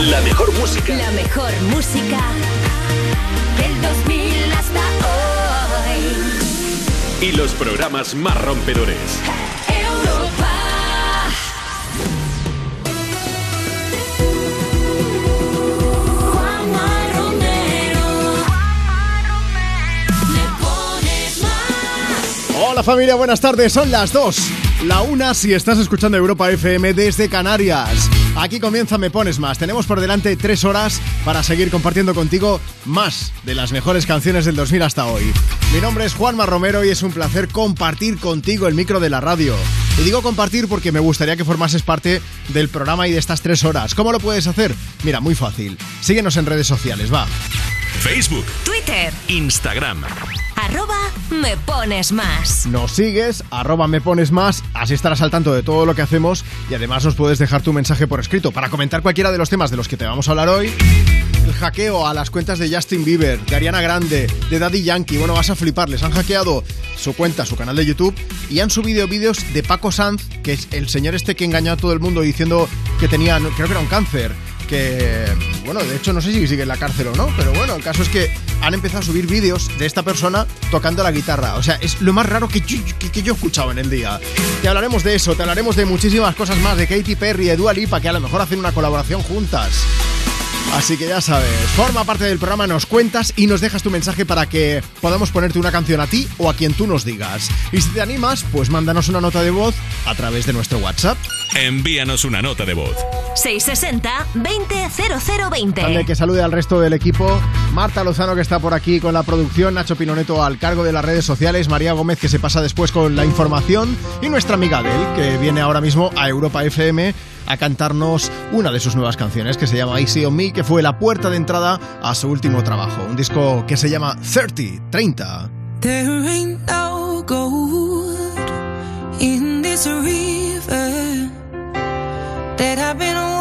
La mejor música. La mejor música del 2000 hasta hoy. Y los programas más rompedores. Europa. Juanma Romero. Le pones más. Hola familia, buenas tardes. Son las 2. La una si estás escuchando Europa FM desde Canarias. Aquí comienza Me Pones Más. Tenemos por delante tres horas para seguir compartiendo contigo más de las mejores canciones del 2000 hasta hoy. Mi nombre es Juanma Romero y es un placer compartir contigo el micro de la radio. Y digo compartir porque me gustaría que formases parte del programa y de estas tres horas. ¿Cómo lo puedes hacer? Mira, muy fácil. Síguenos en redes sociales, va. Facebook, Twitter. Instagram. Arroba me pones más. Nos sigues, arroba me pones más, así estarás al tanto de todo lo que hacemos y además nos puedes dejar tu mensaje por escrito para comentar cualquiera de los temas de los que te vamos a hablar hoy. El hackeo a las cuentas de Justin Bieber, de Ariana Grande, de Daddy Yankee, bueno, vas a flipar, les han hackeado su cuenta, su canal de YouTube y han subido vídeos de Paco Sanz, que es el señor este que engañó a todo el mundo diciendo que tenía, creo que era un cáncer que, bueno, de hecho no sé si sigue en la cárcel o no, pero bueno, el caso es que han empezado a subir vídeos de esta persona tocando la guitarra. O sea, es lo más raro que yo, que, yo he escuchado en el día. Te hablaremos de eso, te hablaremos de muchísimas cosas más, de Katy Perry, de Dua Lipa, que a lo mejor hacen una colaboración juntas. Así que ya sabes, forma parte del programa, nos cuentas y nos dejas tu mensaje para que podamos ponerte una canción a ti o a quien tú nos digas. Y si te animas, pues mándanos una nota de voz a través de nuestro WhatsApp. Envíanos una nota de voz. 660 200020. Dale que salude al resto del equipo. Marta Lozano que está por aquí con la producción, Nacho Pinoneto al cargo de las redes sociales, María Gómez que se pasa después con la información y nuestra amiga Adel que viene ahora mismo a Europa FM a cantarnos una de sus nuevas canciones que se llama Easy on Me, que fue la puerta de entrada a su último trabajo, un disco que se llama 30, 30. There ain't no gold in this river that I've been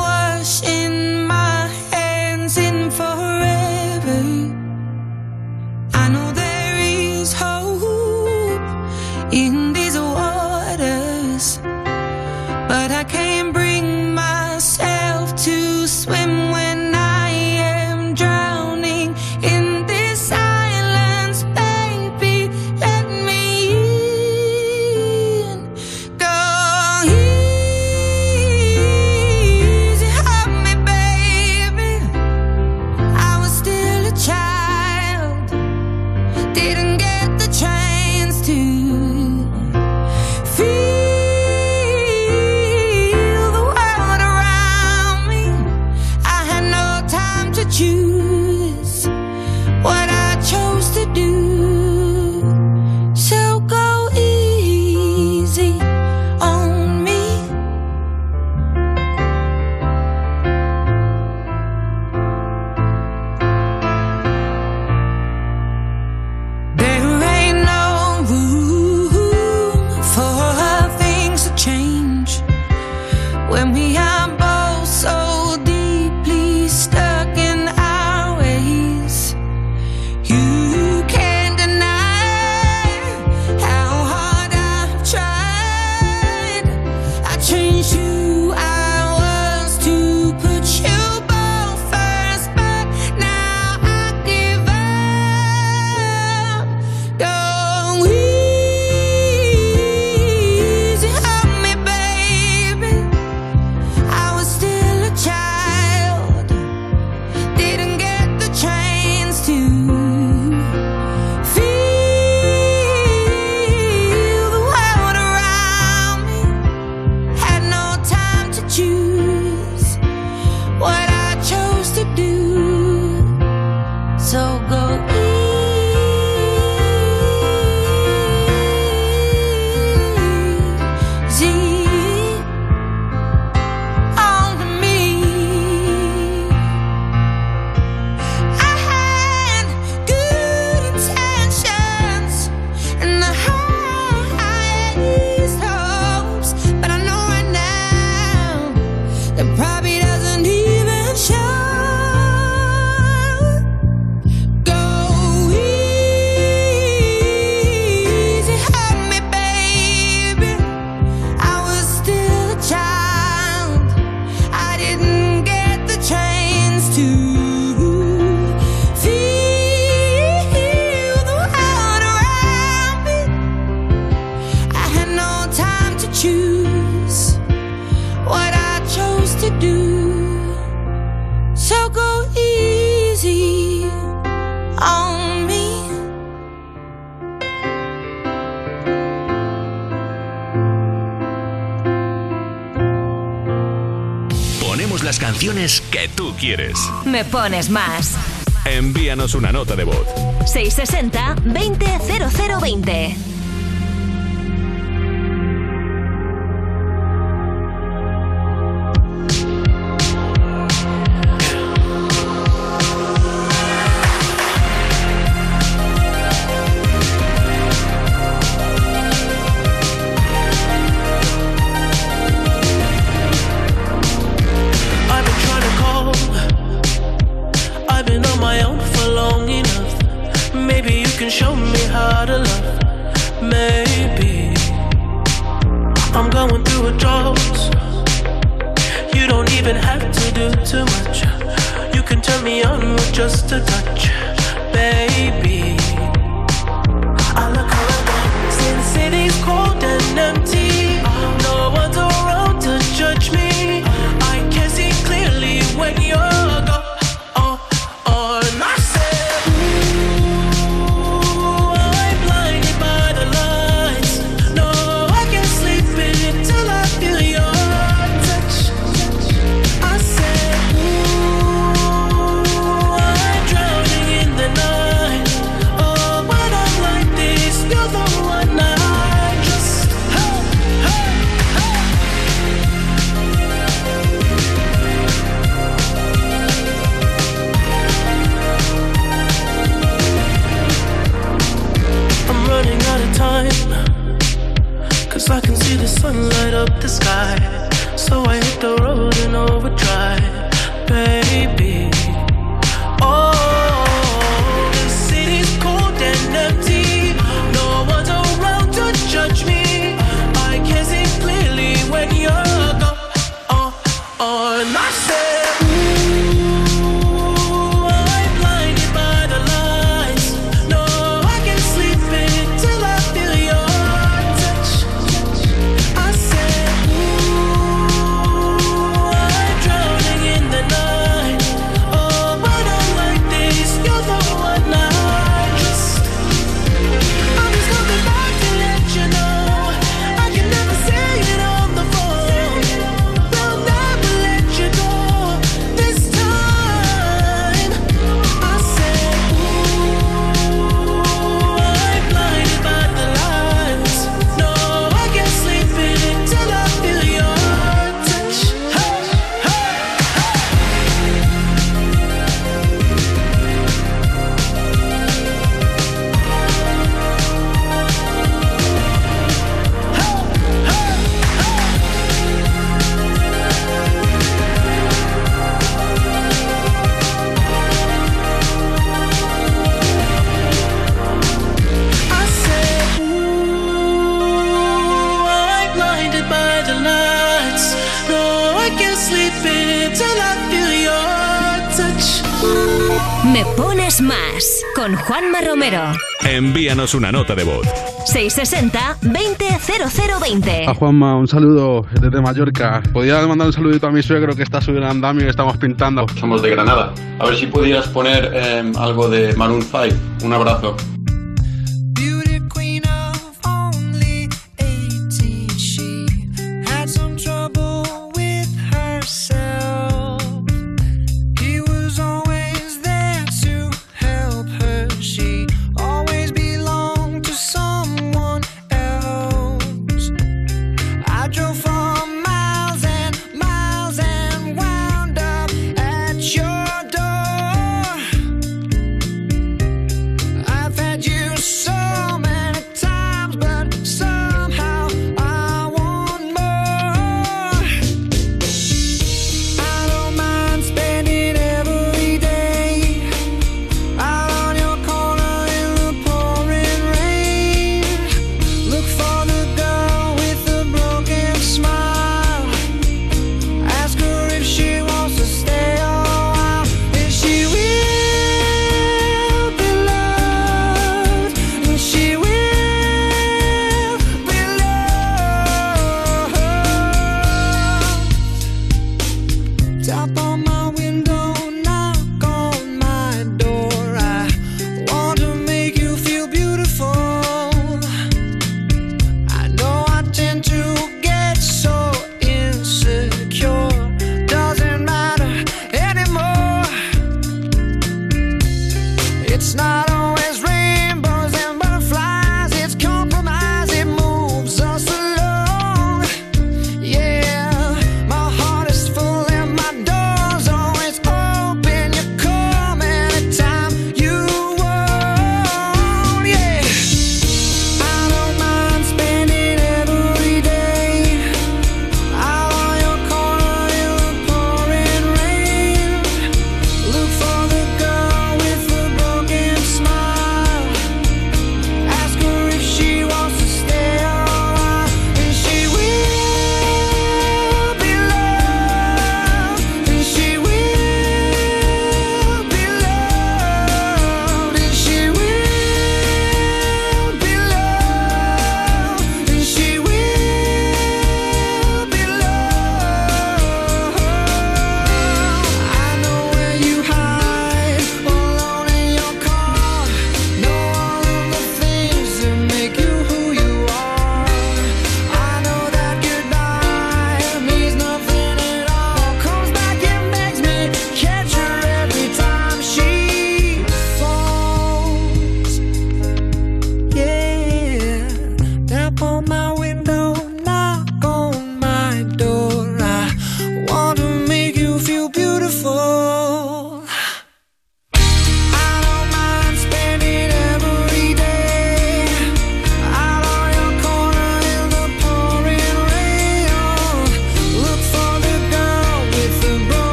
que tú quieres. Me pones más. Envíanos una nota de voz. 660 200020 déjanos una nota de voz. 660-200020. A Juanma, un saludo desde Mallorca. Podías mandar un saludito a mi suegro que está subiendo andamio y estamos pintando. Somos de Granada. A ver si podías poner eh, algo de Maroon 5. Un abrazo.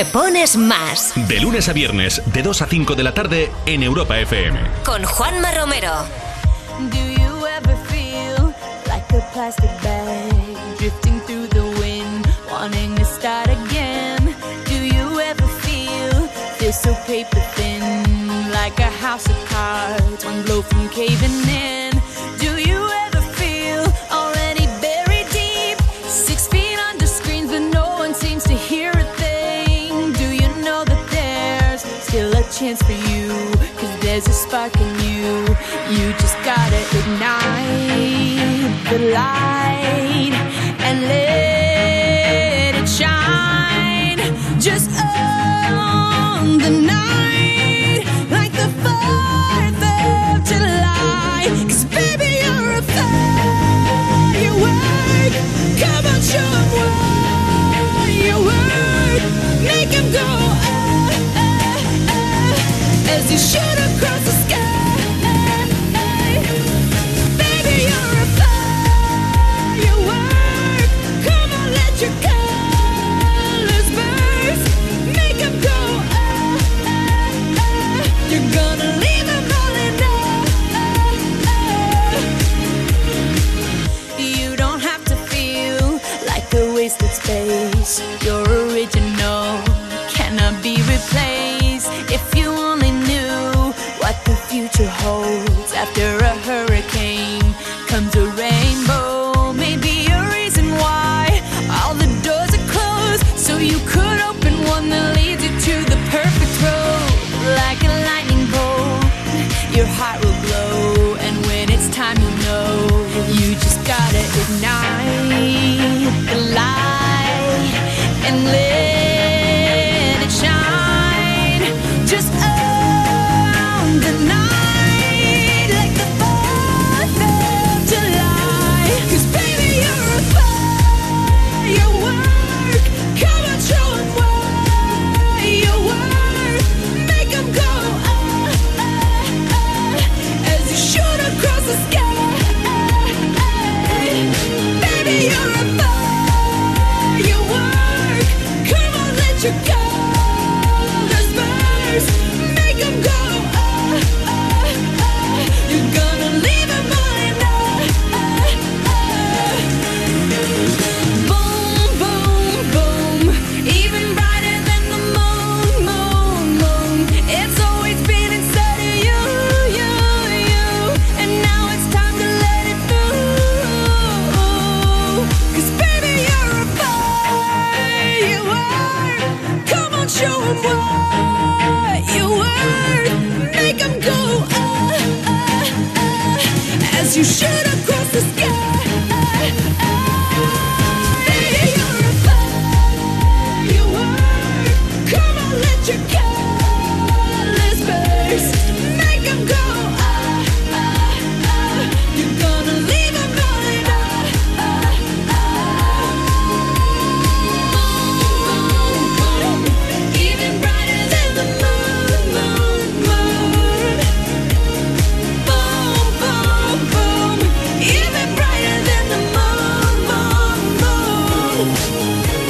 Me Pones Más. De lunes a viernes, de 2 a 5 de la tarde en Europa FM. Con Juanma Romero. Do you ever feel like a plastic bag drifting through the wind, wanting to start again? Do you ever feel feel so paper thin, like a house of cards, one blow from caving in? In you. You just gotta ignite the light and let it shine. Just on the night,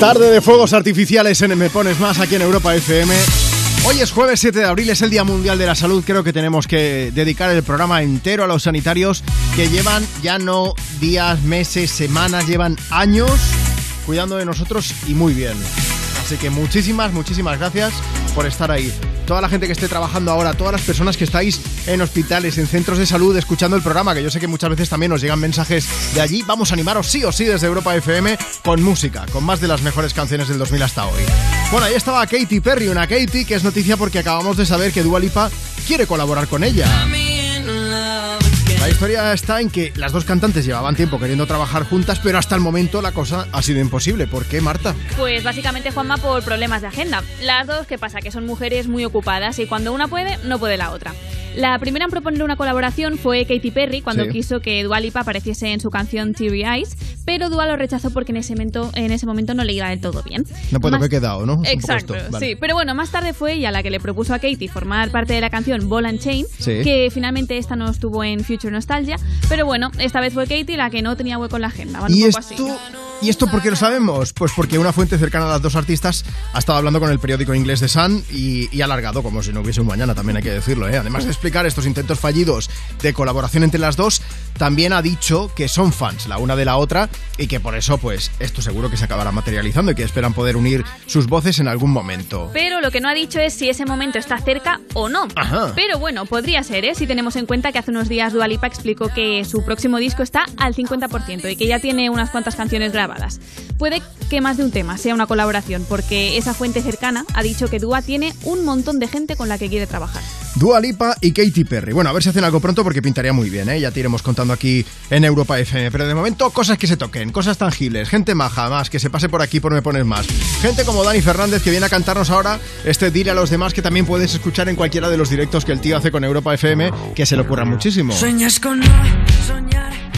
Tarde de fuegos artificiales en Me Pones Más aquí en Europa FM. Hoy es jueves 7 de abril, es el Día Mundial de la Salud. Creo que tenemos que dedicar el programa entero a los sanitarios que llevan ya no días, meses, semanas, llevan años cuidando de nosotros y muy bien. Así que muchísimas, muchísimas gracias por estar ahí. Toda la gente que esté trabajando ahora, todas las personas que estáis en hospitales, en centros de salud, escuchando el programa, que yo sé que muchas veces también nos llegan mensajes de allí. Vamos a animaros sí o sí desde Europa FM con música, con más de las mejores canciones del 2000 hasta hoy. Bueno, ahí estaba Katy Perry, una Katy que es noticia porque acabamos de saber que Dua Lipa quiere colaborar con ella. Historia está en que las dos cantantes llevaban tiempo queriendo trabajar juntas, pero hasta el momento la cosa ha sido imposible. ¿Por qué, Marta? Pues básicamente, Juanma, por problemas de agenda. Las dos, ¿qué pasa? Que son mujeres muy ocupadas y cuando una puede, no puede la otra. La primera en proponer una colaboración fue Katy Perry cuando Sí. quiso que Dua Lipa apareciese en su canción Teary Eyes, pero Dua lo rechazó porque en ese momento, en ese momento no le iba del todo bien. No puedo Más- haber quedado, ¿no? Exacto, vale. sí. Pero bueno, más tarde fue ella la que le propuso a Katy formar parte de la canción Ball and Chain, Sí. que finalmente esta no estuvo en Future Nostalgia, pero bueno, esta vez fue Katy la que no tenía hueco en la agenda. Y poco esto así. ¿Y esto por qué lo sabemos? Pues porque una fuente cercana a las dos artistas ha estado hablando con el periódico inglés The Sun y, y ha alargado como si no hubiese un mañana, también hay que decirlo. ¿eh? Además de explicar estos intentos fallidos de colaboración entre las dos, también ha dicho que son fans la una de la otra y que por eso, pues, esto seguro que se acabará materializando y que esperan poder unir sus voces en algún momento. Pero lo que no ha dicho es si ese momento está cerca o no. Ajá. Pero bueno, podría ser, ¿eh? Si tenemos en cuenta que hace unos días Dua Lipa explicó que su próximo disco está al 50% y que ya tiene unas cuantas canciones grabadas. Puede que más de un tema sea una colaboración, porque esa fuente cercana ha dicho que Dua tiene un montón de gente con la que quiere trabajar. Dua Lipa y Katy Perry. Bueno, a ver si hacen algo pronto porque pintaría muy bien, ¿eh? Ya te iremos contando aquí en Europa FM. Pero de momento, cosas que se toquen, cosas tangibles, gente maja, más, que se pase por aquí por Me Pones Más. Gente como Dani Fernández que viene a cantarnos ahora este Dile a los demás que también puedes escuchar en cualquiera de los directos que el tío hace con Europa FM, que se le ocurra muchísimo. Sueñas con no soñar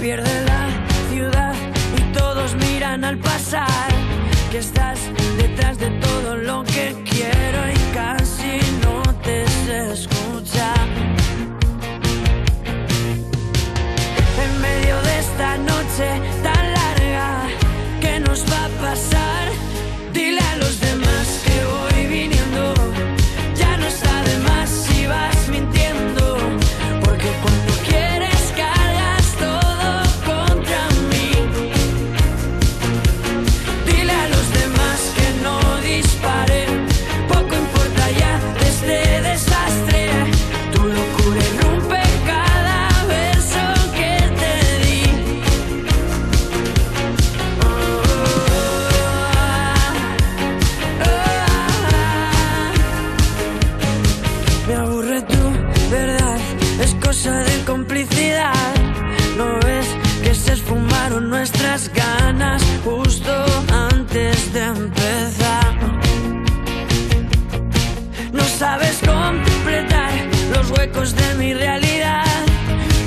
pierde la ciudad y todos miran al pasar. Que estás detrás de todo lo que quiero y casi no te sé escuchar. en medio de esta noche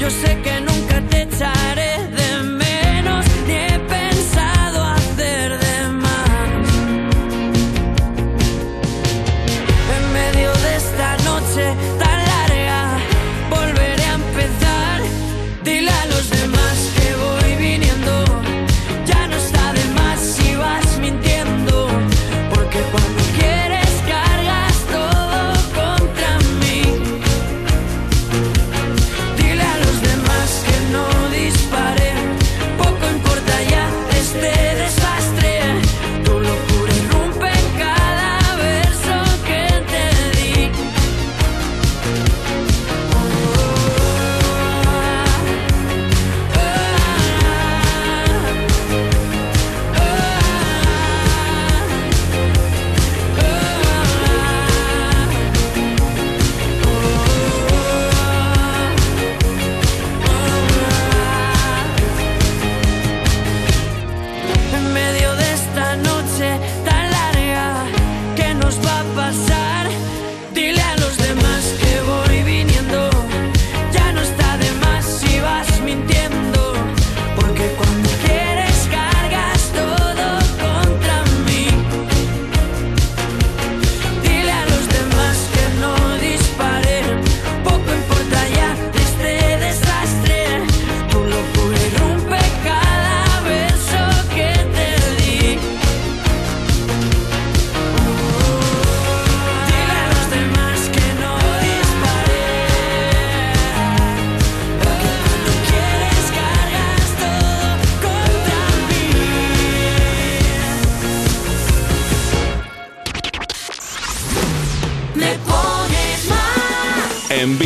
Yo sé que nunca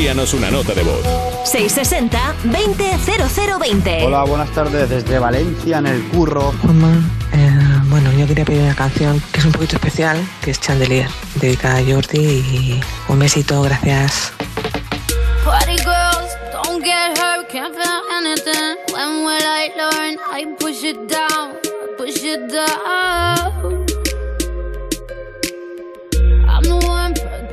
Envíanos una nota de voz. 660 200020. Hola, buenas tardes desde Valencia en el curro. Eh, bueno, yo quería pedir una canción que es un poquito especial, que es Chandelier, dedicada a Jordi y un besito, gracias. Party girls, don't get hurt, can't feel anything. When will I learn? I push it down, push it down.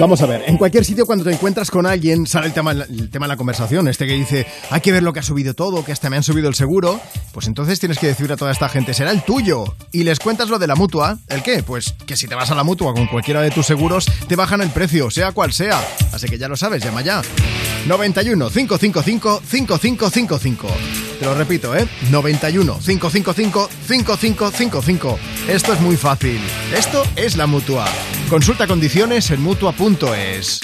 Vamos a ver, en cualquier sitio cuando te encuentras con alguien sale el tema, el tema de la conversación, este que dice, hay que ver lo que ha subido todo, que hasta me han subido el seguro, pues entonces tienes que decir a toda esta gente, será el tuyo. Y les cuentas lo de la mutua, ¿el qué? Pues que si te vas a la mutua con cualquiera de tus seguros, te bajan el precio, sea cual sea. Así que ya lo sabes, llama ya. 91 555 5555. Te lo repito, ¿eh? 91 555 5555. Esto es muy fácil. Esto es la mutua. Consulta condiciones en mutua.es.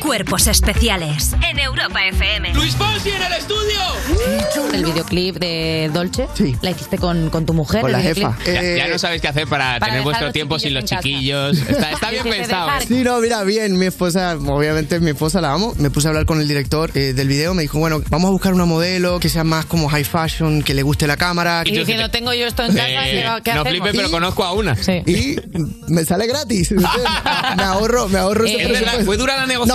Cuerpos especiales en Europa FM. ¡Luis Fonsi en el estudio! El videoclip de Dolce la hiciste con, con tu mujer. Con la jefa. Ya, Eh, ya no sabéis qué hacer para, para tener vuestro tiempo sin los chiquillos. Está, está bien pensado. ¿eh? Sí, no, mira, bien, mi esposa, obviamente mi esposa la amo. Me puse a hablar con el director eh, del video, me dijo, bueno, vamos a buscar una modelo que sea más como high fashion, que le guste la cámara. Y diciendo, tengo yo esto en casa, Eh, ¿qué, qué no hacemos? flipes, pero conozco a una. Sí. Y me sale gratis. Me ahorro, me ahorro ese Eh, Es verdad, presupuesto. ¿Fue dura la No,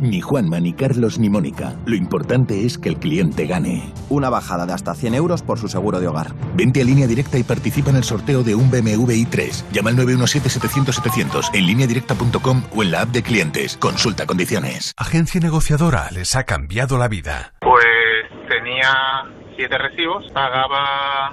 Ni Juanma, ni Carlos, ni Mónica. Lo importante es que el cliente gane. Una bajada de hasta 100 euros por su seguro de hogar. Vente a línea directa y participa en el sorteo de un BMW i3. Llama al 917-700-700 en lineadirecta.com o en la app de clientes. Consulta condiciones. Agencia negociadora les ha cambiado la vida. Pues tenía siete recibos, pagaba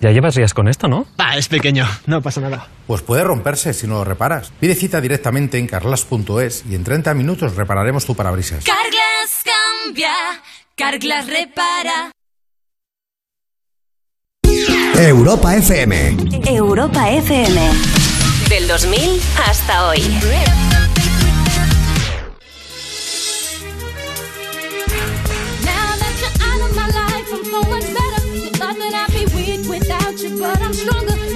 Ya llevas días con esto, ¿no? Ah, es pequeño, no pasa nada. Pues puede romperse si no lo reparas. Pide cita directamente en carlas.es y en 30 minutos repararemos tu parabrisas. Carglass cambia, Carglass repara. Europa FM. Europa FM. Del 2000 hasta hoy. But I'm stronger.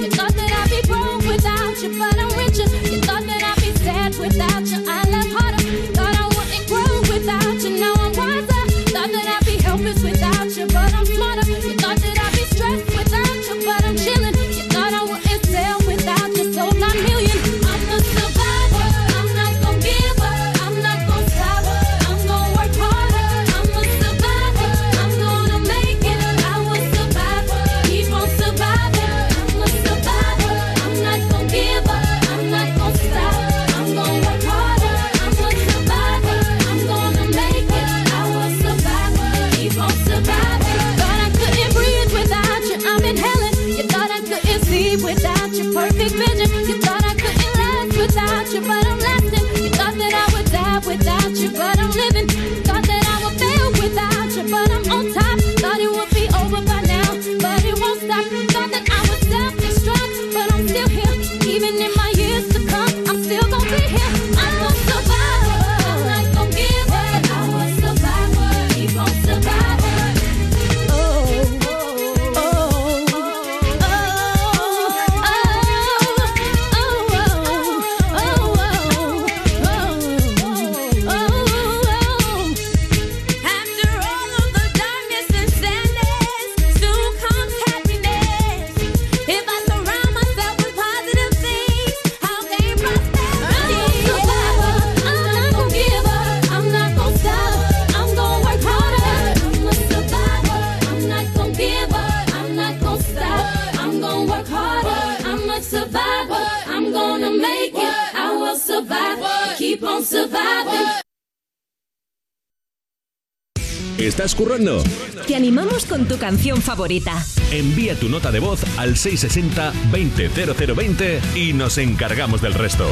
¿Estás currando? Te animamos con tu canción favorita. Envía tu nota de voz al 660-200020 y nos encargamos del resto.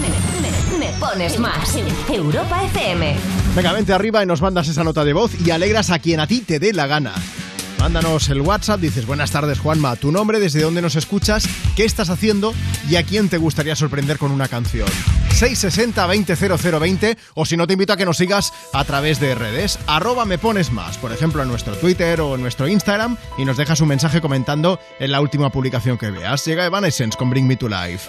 Me, me pones más. Europa FM. Venga, vente arriba y nos mandas esa nota de voz y alegras a quien a ti te dé la gana. Mándanos el WhatsApp, dices buenas tardes Juanma, tu nombre, desde dónde nos escuchas, qué estás haciendo y a quién te gustaría sorprender con una canción. 660-200020 o si no te invito a que nos sigas a través de redes, arroba me pones más, por ejemplo en nuestro Twitter o en nuestro Instagram y nos dejas un mensaje comentando en la última publicación que veas. Llega Evanescence con Bring Me to Life.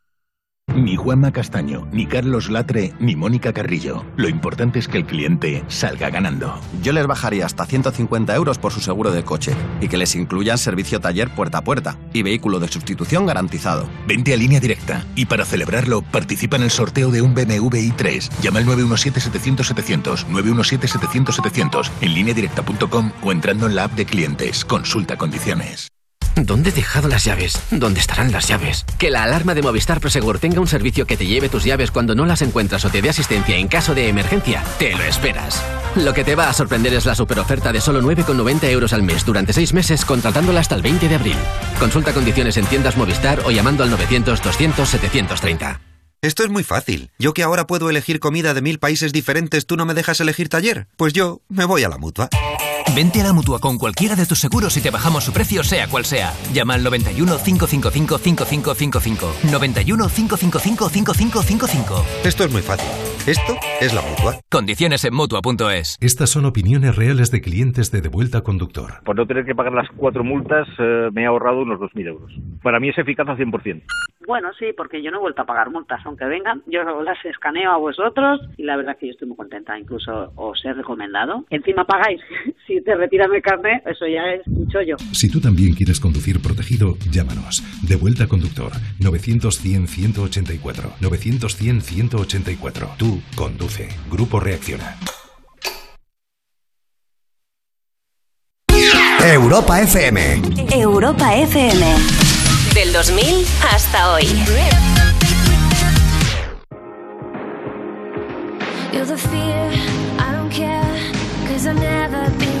Ni Juanma Castaño, ni Carlos Latre, ni Mónica Carrillo. Lo importante es que el cliente salga ganando. Yo les bajaría hasta 150 euros por su seguro de coche y que les incluyan servicio taller puerta a puerta y vehículo de sustitución garantizado. Vente a línea directa y para celebrarlo participa en el sorteo de un BMW i3. Llama al 917-700-700, 917-700-700 en lineadirecta.com o entrando en la app de clientes. Consulta condiciones. ¿Dónde he dejado las llaves? ¿Dónde estarán las llaves? Que la alarma de Movistar Prosegur tenga un servicio que te lleve tus llaves cuando no las encuentras o te dé asistencia en caso de emergencia, te lo esperas. Lo que te va a sorprender es la superoferta de solo 9,90 euros al mes durante 6 meses contratándola hasta el 20 de abril. Consulta condiciones en tiendas Movistar o llamando al 900-200-730. Esto es muy fácil. Yo que ahora puedo elegir comida de mil países diferentes, ¿tú no me dejas elegir taller? Pues yo me voy a la mutua. Vente a la mutua con cualquiera de tus seguros y te bajamos su precio, sea cual sea. Llama al 91 555 5555. 91 555 5555. Esto es muy fácil. Esto es la mutua. Condiciones en mutua.es. Estas son opiniones reales de clientes de Devuelta Conductor. Por no tener que pagar las cuatro multas, eh, me he ahorrado unos 2.000 euros. Para mí es eficaz al 100%. Bueno, sí, porque yo no he vuelto a pagar multas, aunque vengan, yo las escaneo a vosotros y la verdad que yo estoy muy contenta, incluso os he recomendado. Encima pagáis, si te retiran el carnet, eso ya es un chollo. Si tú también quieres conducir protegido, llámanos. Devuelta Conductor 900-100-184. 900-100-184. Tú conduce. Grupo Reacciona. Europa FM. Europa FM. Del 2000 hasta hoy. You're the fear, I don't care, cause I've never been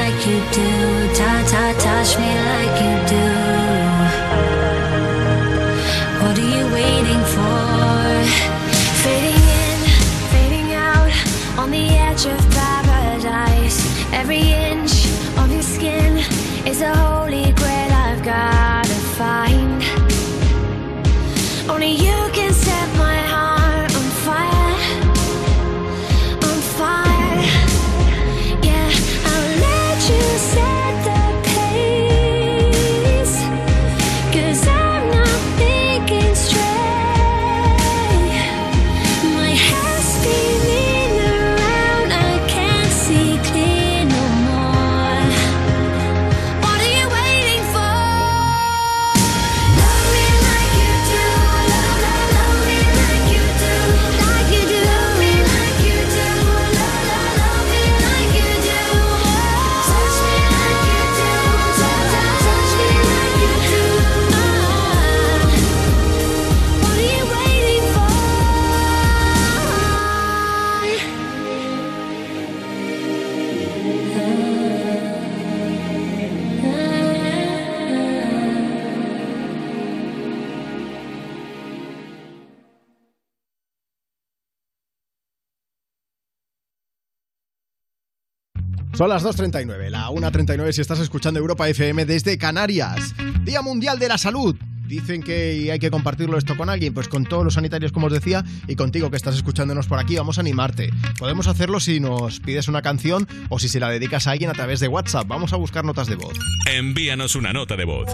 Son las 2.39, la 1.39 si estás escuchando Europa FM desde Canarias. Día Mundial de la Salud. Dicen que hay que compartirlo esto con alguien, pues con todos los sanitarios, como os decía, y contigo que estás escuchándonos por aquí, vamos a animarte. Podemos hacerlo si nos pides una canción o si se la dedicas a alguien a través de WhatsApp. Vamos a buscar notas de voz. Envíanos una nota de voz.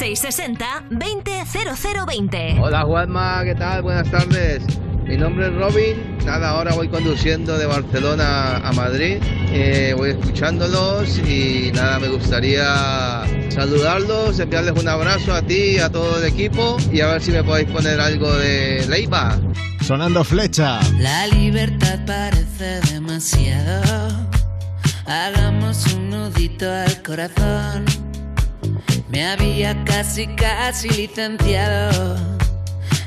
660-200020. Hola Juanma, ¿qué tal? Buenas tardes. Mi nombre es Robin. Nada, ahora voy conduciendo de Barcelona a Madrid. Eh, voy escuchándolos y nada, me gustaría saludarlos, enviarles un abrazo a ti y a todo el equipo y a ver si me podéis poner algo de Leiva. Sonando flecha. La libertad parece demasiado. Hagamos un nudito al corazón. Me había casi, casi licenciado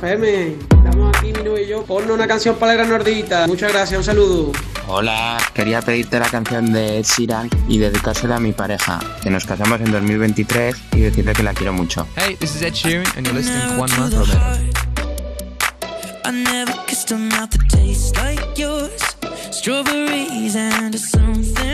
FM. Estamos aquí, mi novio y yo. Ponnos una canción para la gran nordita. Muchas gracias, un saludo. Hola, quería pedirte la canción de Ed Sheeran y dedicársela a mi pareja, que nos casamos en 2023 y decirle que la quiero mucho. Hey, this is Ed Sheeran and you're listening to One Month I never kissed a mouth that tastes like yours. Strawberries and something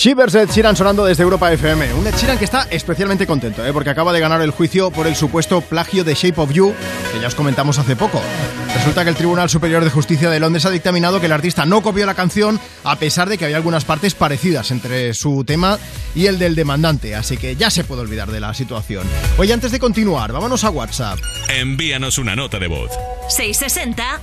Shivers Ed Sheeran sonando desde Europa FM. Un Ed Sheeran que está especialmente contento, ¿eh? porque acaba de ganar el juicio por el supuesto plagio de Shape of You, que ya os comentamos hace poco. Resulta que el Tribunal Superior de Justicia de Londres ha dictaminado que el artista no copió la canción, a pesar de que había algunas partes parecidas entre su tema y el del demandante, así que ya se puede olvidar de la situación. Oye, antes de continuar, vámonos a WhatsApp. Envíanos una nota de voz. 660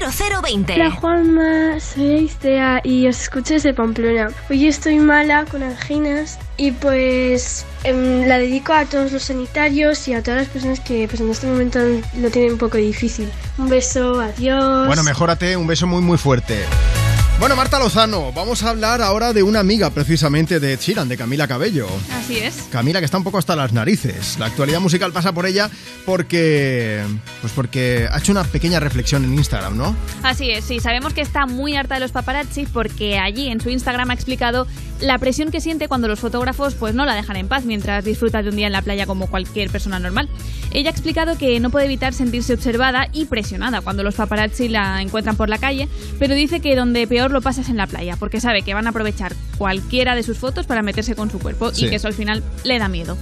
200020. Hola Juanma, soy Aistea y os escucho desde Pamplona. Hoy estoy mala con anginas y pues em, la dedico a todos los sanitarios y a todas las personas que pues, en este momento lo tienen un poco difícil. Un beso, adiós. Bueno, mejórate, un beso muy muy fuerte. Bueno, Marta Lozano, vamos a hablar ahora de una amiga precisamente de Sheeran, de Camila Cabello. Así es. Camila que está un poco hasta las narices. La actualidad musical pasa por ella porque pues porque ha hecho una pequeña reflexión en Instagram, ¿no? Así es, sí, sabemos que está muy harta de los paparazzi porque allí en su Instagram ha explicado la presión que siente cuando los fotógrafos pues no la dejan en paz mientras disfruta de un día en la playa como cualquier persona normal. Ella ha explicado que no puede evitar sentirse observada y presionada cuando los paparazzi la encuentran por la calle, pero dice que donde peor lo pasa es en la playa, porque sabe que van a aprovechar cualquiera de sus fotos para meterse con su cuerpo Sí. y que eso al final le da miedo.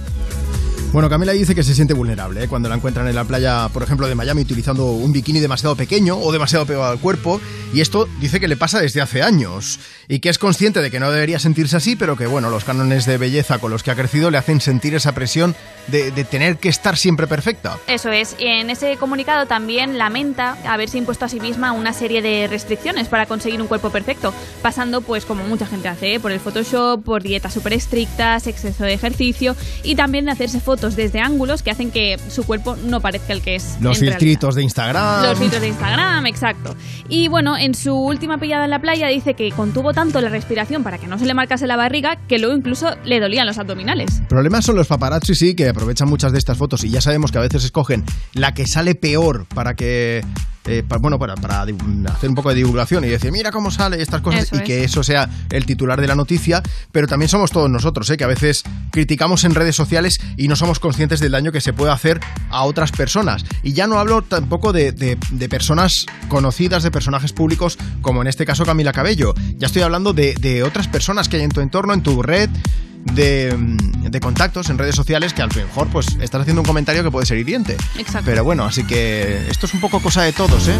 Bueno, Camila dice que se siente vulnerable ¿eh? cuando la encuentran en la playa, por ejemplo, de Miami, utilizando un bikini demasiado pequeño o demasiado pegado al cuerpo. Y esto dice que le pasa desde hace años. Y que es consciente de que no debería sentirse así, pero que, bueno, los cánones de belleza con los que ha crecido le hacen sentir esa presión de, de tener que estar siempre perfecta. Eso es, y en ese comunicado también lamenta haberse impuesto a sí misma una serie de restricciones para conseguir un cuerpo perfecto, pasando pues como mucha gente hace, ¿eh? por el Photoshop, por dietas súper estrictas, exceso de ejercicio y también de hacerse fotos desde ángulos que hacen que su cuerpo no parezca el que es. Los en realidad. filtritos de Instagram. Los filtros de Instagram, exacto. Y bueno, en su última pillada en la playa dice que contuvo tanto la respiración para que no se le marcase la barriga que luego incluso le dolían los abdominales. Problemas son los paparazzi, sí, que aprovechan muchas de estas fotos y ya sabemos que a veces escogen la que sale peor para que. Eh, bueno, para, hacer un poco de divulgación y decir, mira cómo sale estas cosas Eso y es. que eso sea el titular de la noticia, pero también somos todos nosotros, ¿eh? que a veces criticamos en redes sociales y no somos conscientes del daño que se puede hacer a otras personas. Y ya no hablo tampoco de, de- de personas conocidas, de personajes públicos, como en este caso Camila Cabello. Ya estoy hablando de, de otras personas que hay en tu entorno, en tu red, de, de contactos en redes sociales que a lo mejor pues estás haciendo un comentario que puede ser hiriente. Exacto. Pero bueno, así que esto es un poco cosa de ¿eh?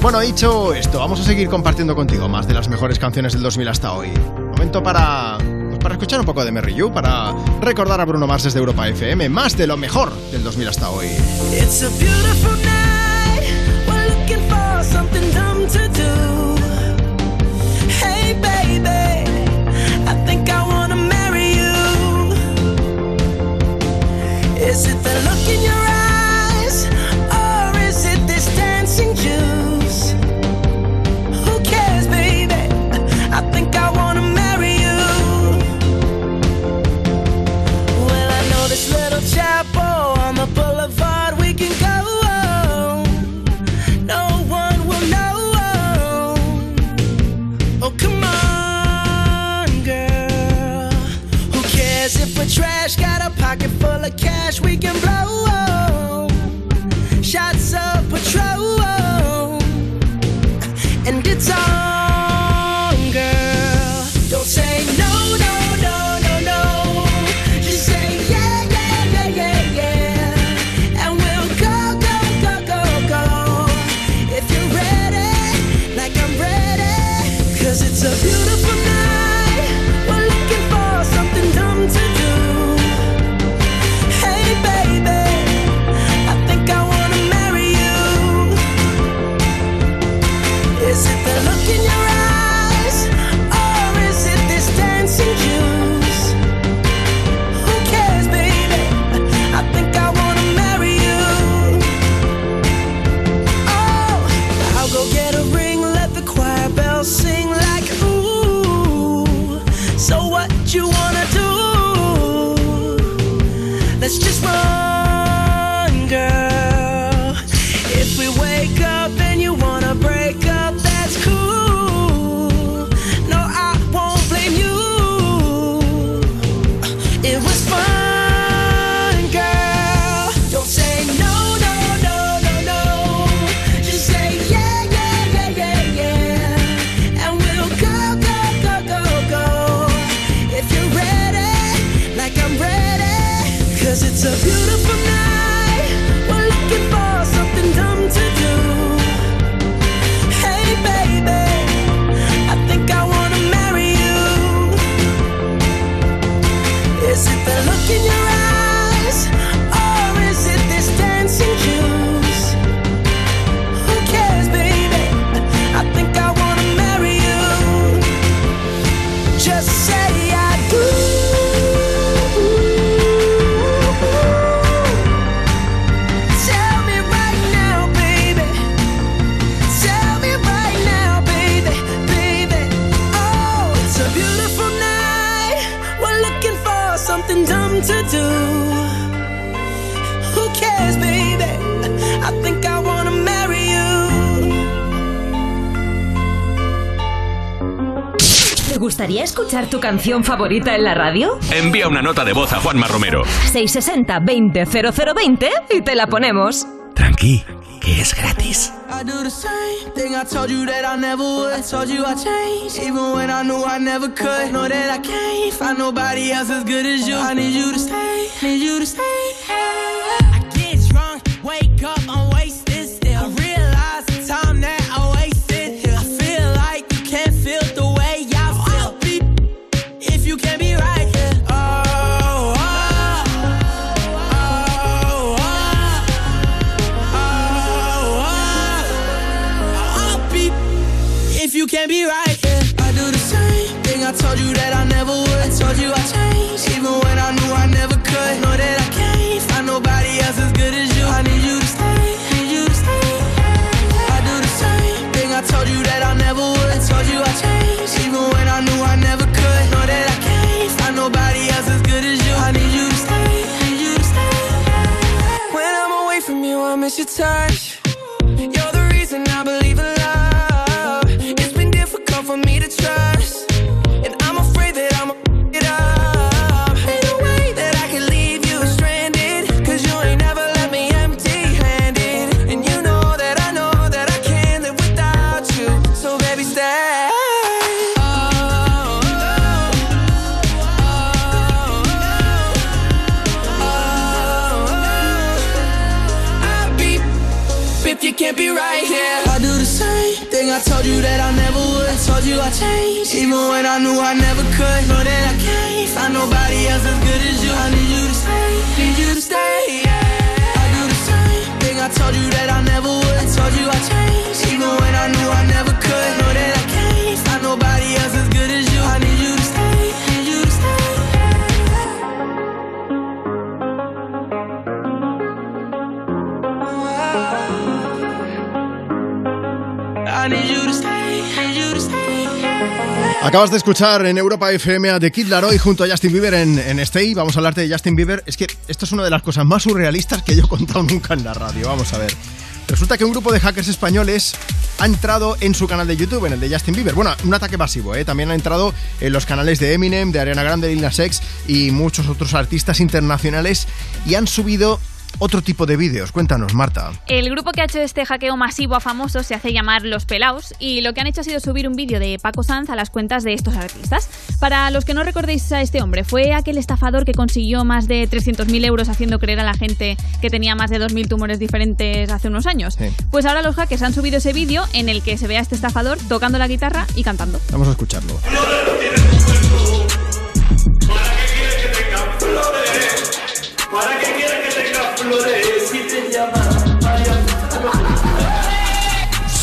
Bueno, dicho esto, vamos a seguir compartiendo contigo más de las mejores canciones del 2000 hasta hoy. Momento para, pues para escuchar un poco de Merry You, para recordar a Bruno Mars desde Europa FM, más de lo mejor del 2000 hasta hoy. It's a beautiful night. We're looking for something dumb. Hey, baby, I think I wanna marry you. Is it the look in tu canción favorita en la radio? Envía una nota de voz a Juanma Romero. 660-200020 y te la ponemos. Tranqui, que es gratis. I do the same thing I told you that I never would. I told you I changed, even when I knew I never could. Know that I can't find nobody else as good as you. I need you to stay, need you to stay. Acabas de escuchar en Europa FM a The Kid Laroi junto a Justin Bieber en, en Stay. Vamos a hablarte de Justin Bieber. Es que esto es una de las cosas más surrealistas que yo he contado nunca en la radio. Vamos a ver. Resulta que un grupo de hackers españoles ha entrado en su canal de YouTube, en el de Justin Bieber. Bueno, un ataque masivo, ¿eh? También ha entrado en los canales de Eminem, de Ariana Grande, Lil Nas X y muchos otros artistas internacionales y han subido otro tipo de vídeos. Cuéntanos, Marta. El grupo que ha hecho este hackeo masivo a famosos se hace llamar Los Pelaos y lo que han hecho ha sido subir un vídeo de Paco Sanz a las cuentas de estos artistas. Para los que no recordéis a este hombre, fue aquel estafador que consiguió más de 300.000 euros haciendo creer a la gente que tenía más de 2.000 tumores diferentes hace unos años. Pues ahora los hackers han subido ese vídeo en el que se ve a este estafador tocando la guitarra y cantando. Vamos a escucharlo.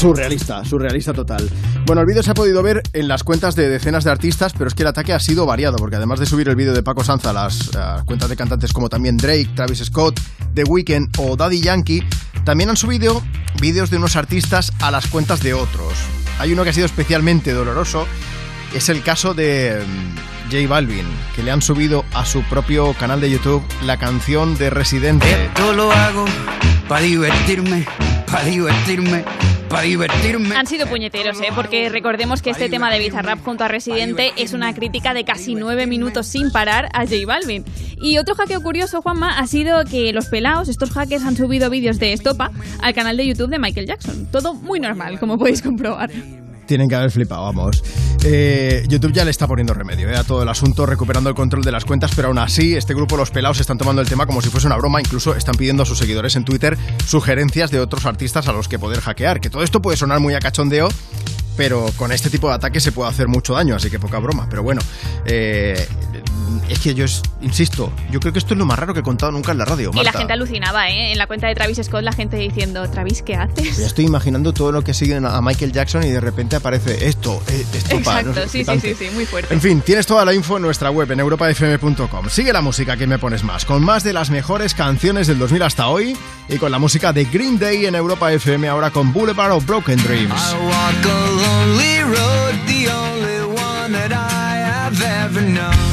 Surrealista, surrealista total. Bueno, el vídeo se ha podido ver en las cuentas de decenas de artistas, pero es que el ataque ha sido variado, porque además de subir el vídeo de Paco Sanz a las eh, cuentas de cantantes como también Drake, Travis Scott, The Weeknd o Daddy Yankee, también han subido vídeos de unos artistas a las cuentas de otros. Hay uno que ha sido especialmente doloroso, es el caso de mm, J Balvin, que le han subido a su propio canal de YouTube la canción de Residente. Yo lo hago para divertirme, para divertirme, para divertirme. Han sido puñeteros, ¿eh? Porque recordemos que este tema de Bizarrap junto a Residente es una crítica de casi nueve minutos sin parar a J Balvin. Y otro hackeo curioso, Juanma, ha sido que los pelados, estos hackers, han subido vídeos de estopa al canal de YouTube de Michael Jackson. Todo muy normal, como podéis comprobar. Tienen que haber flipado, vamos. Eh, YouTube ya le está poniendo remedio eh, a todo el asunto, recuperando el control de las cuentas, pero aún así, este grupo, los pelados, están tomando el tema como si fuese una broma. Incluso están pidiendo a sus seguidores en Twitter sugerencias de otros artistas a los que poder hackear. Que todo esto puede sonar muy a cachondeo, pero con este tipo de ataques se puede hacer mucho daño, así que poca broma. Pero bueno, eh, es que yo es- insisto, yo creo que esto es lo más raro que he contado nunca en la radio. Y la Marta. gente alucinaba, ¿eh? En la cuenta de Travis Scott, la gente diciendo, Travis, ¿qué haces? Ya estoy imaginando todo lo que siguen a Michael Jackson y de repente aparece esto, eh, esto Exacto, no sé, sí, sí, sí, sí, muy fuerte. En fin, tienes toda la info en nuestra web en europafm.com. Sigue la música que me pones más, con más de las mejores canciones del 2000 hasta hoy y con la música de Green Day en Europa FM ahora con Boulevard of Broken Dreams. I walk a lonely road, the only one that I have ever known.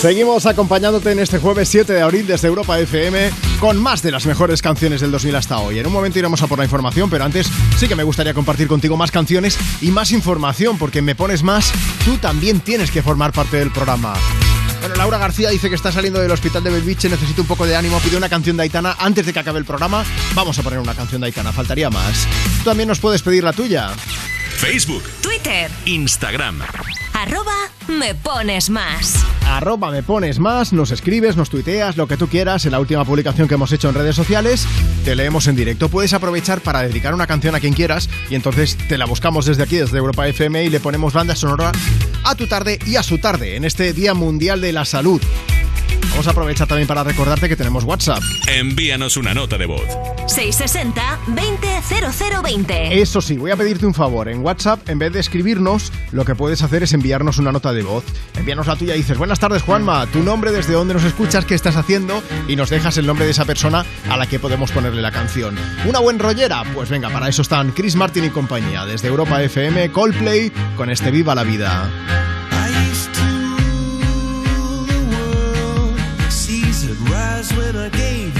Seguimos acompañándote en este jueves 7 de abril desde Europa FM con más de las mejores canciones del 2000 hasta hoy. En un momento iremos a por la información, pero antes sí que me gustaría compartir contigo más canciones y más información, porque me pones más, tú también tienes que formar parte del programa. Bueno, Laura García dice que está saliendo del hospital de Belviche, necesita un poco de ánimo, pide una canción de Aitana antes de que acabe el programa. Vamos a poner una canción de Aitana, faltaría más. Tú también nos puedes pedir la tuya. Facebook, Twitter. Instagram. Arroba me pones más. Arroba me pones más, nos escribes, nos tuiteas, lo que tú quieras. En la última publicación que hemos hecho en redes sociales, te leemos en directo. Puedes aprovechar para dedicar una canción a quien quieras y entonces te la buscamos desde aquí, desde Europa FM, y le ponemos banda sonora a tu tarde y a su tarde en este Día Mundial de la Salud. Vamos a aprovechar también para recordarte que tenemos WhatsApp. Envíanos una nota de voz. 660-200020. Eso sí, voy a pedirte un favor. En WhatsApp, en vez de escribirnos, lo que puedes hacer es enviarnos una nota de voz. Envíanos la tuya y dices, buenas tardes Juanma, tu nombre, desde dónde nos escuchas, qué estás haciendo y nos dejas el nombre de esa persona a la que podemos ponerle la canción. ¿Una buen rollera? Pues venga, para eso están Chris Martin y compañía. Desde Europa FM, Coldplay, con este Viva la Vida. When I gave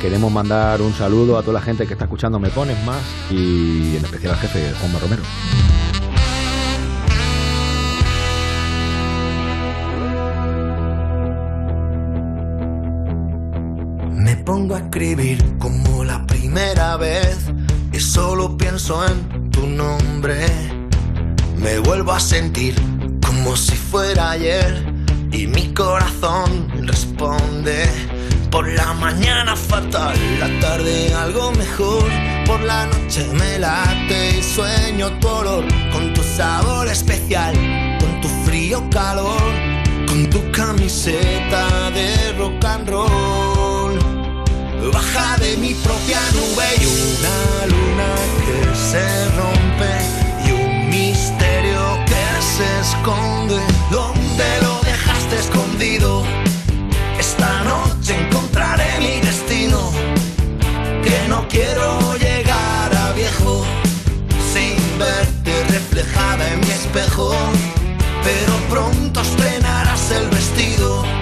Queremos mandar un saludo a toda la gente que está escuchando Me Pones Más y en especial al jefe Juanma Romero. Me pongo a escribir como la primera vez y solo pienso en tu nombre. Me vuelvo a sentir como si fuera ayer y mi corazón responde. Por la mañana fatal, la tarde algo mejor. Por la noche me late y sueño tu olor con tu sabor especial, con tu frío calor, con tu camiseta de rock and roll. Baja de mi propia nube y una luna que se rompe y un misterio que se esconde. ¿Dónde lo dejaste escondido? Estrenarás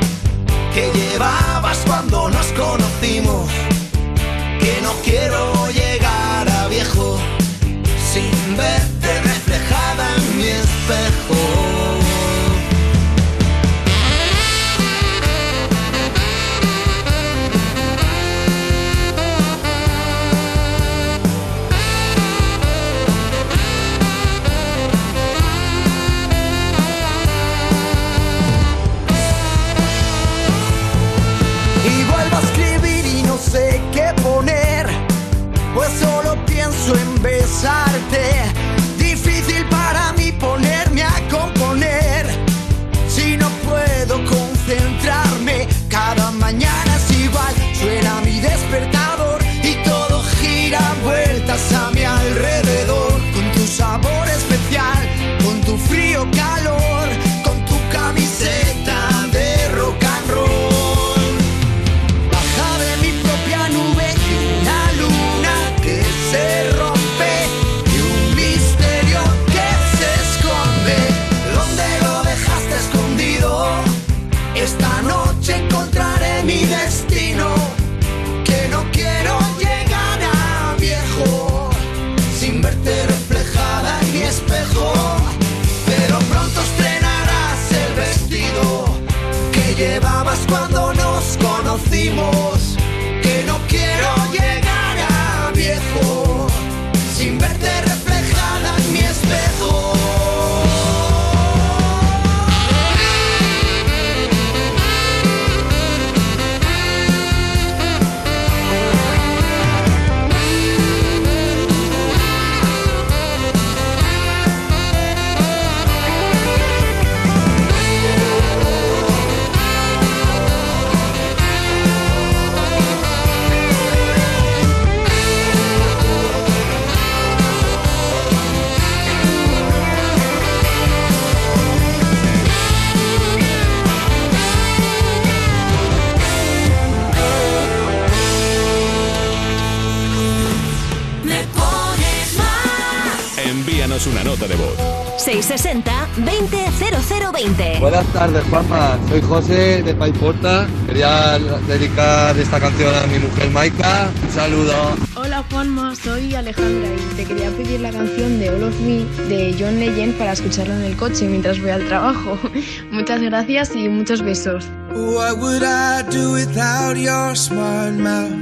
660-200020. Buenas tardes, Juanma. Soy José de Paiporta. Quería dedicar esta canción a mi mujer Maika. Un saludo. Hola Juanma, soy Alejandra y te quería pedir la canción de All of Me de John Legend para escucharla en el coche mientras voy al trabajo. Muchas gracias y muchos besos. What would I do without your smart mouth?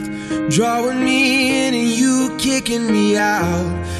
Drawing me in and you kicking me out.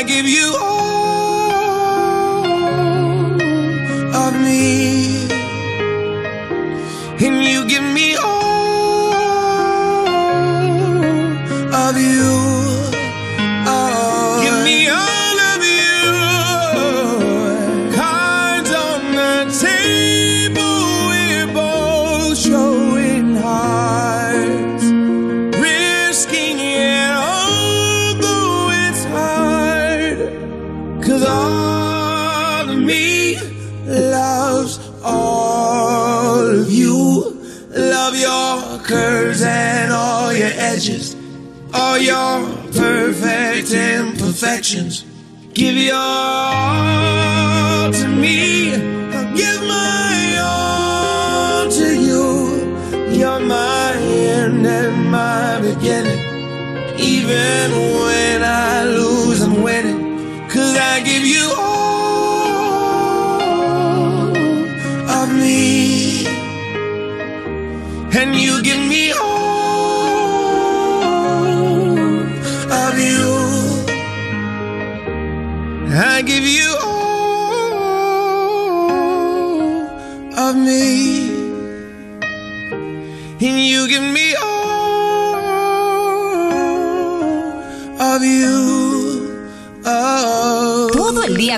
I give you your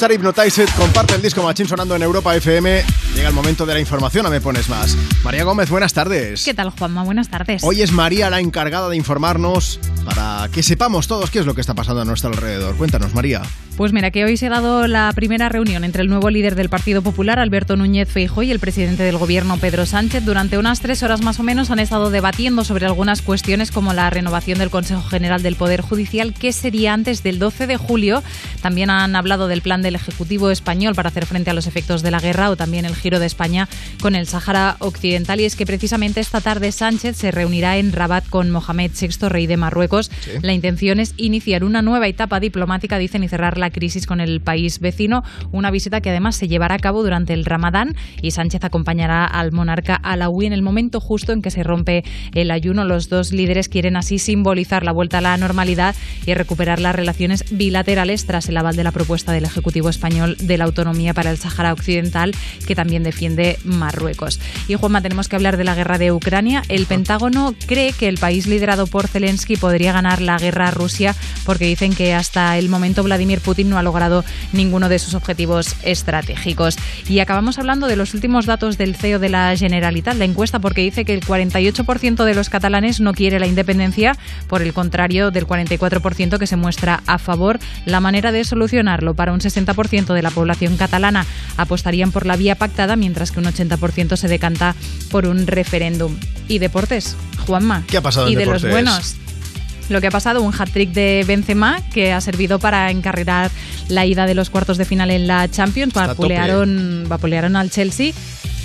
escuchar Hypnotized, comparte el disco Machín sonando en Europa FM. Llega el momento de la información, a me pones más. María Gómez, buenas tardes. ¿Qué tal, Juanma? Buenas tardes. Hoy es María la encargada de informarnos para que sepamos todos qué es lo que está pasando a nuestro alrededor. Cuéntanos, María. Pues mira, que hoy se ha dado la primera reunión entre el nuevo líder del Partido Popular, Alberto Núñez Feijóo, y el presidente del Gobierno, Pedro Sánchez. Durante unas tres horas más o menos han estado debatiendo sobre algunas cuestiones como la renovación del Consejo General del Poder Judicial, que sería antes del 12 de julio, también han hablado del plan del Ejecutivo español para hacer frente a los efectos de la guerra o también el giro de España con el Sáhara Occidental y es que precisamente esta tarde Sánchez se reunirá en Rabat con Mohamed VI, rey de Marruecos. Sí. La intención es iniciar una nueva etapa diplomática, dicen, y cerrar la crisis con el país vecino. Una visita que además se llevará a cabo durante el Ramadán y Sánchez acompañará al monarca Alawi en el momento justo en que se rompe el ayuno. Los dos líderes quieren así simbolizar la vuelta a la normalidad y recuperar las relaciones bilaterales tras el aval de la propuesta del Ejecutivo español de la autonomía para el Sáhara Occidental, que también defiende Marruecos. Y Juanma, tenemos que hablar de la guerra de Ucrania. El Pentágono cree que el país liderado por Zelensky podría ganar la guerra a Rusia porque dicen que hasta el momento Vladimir Putin no ha logrado ninguno de sus objetivos estratégicos. Y acabamos hablando de los últimos datos del CEO de la Generalitat, la encuesta, porque dice que el 48% de los catalanes no quiere la independencia, por el contrario del 44% que se muestra a favor. La manera de solucionarlo para un 60% de la población catalana apostarían por la vía pactada, mientras que un 80% se decanta por un referéndum. Y deportes, Juanma. ¿Qué ha pasado en Y de los deportes? buenos. Lo que ha pasado, un hat-trick de Benzema que ha servido para encarrilar la ida de los cuartos de final en la Champions. Vapulearon, vapulearon al Chelsea.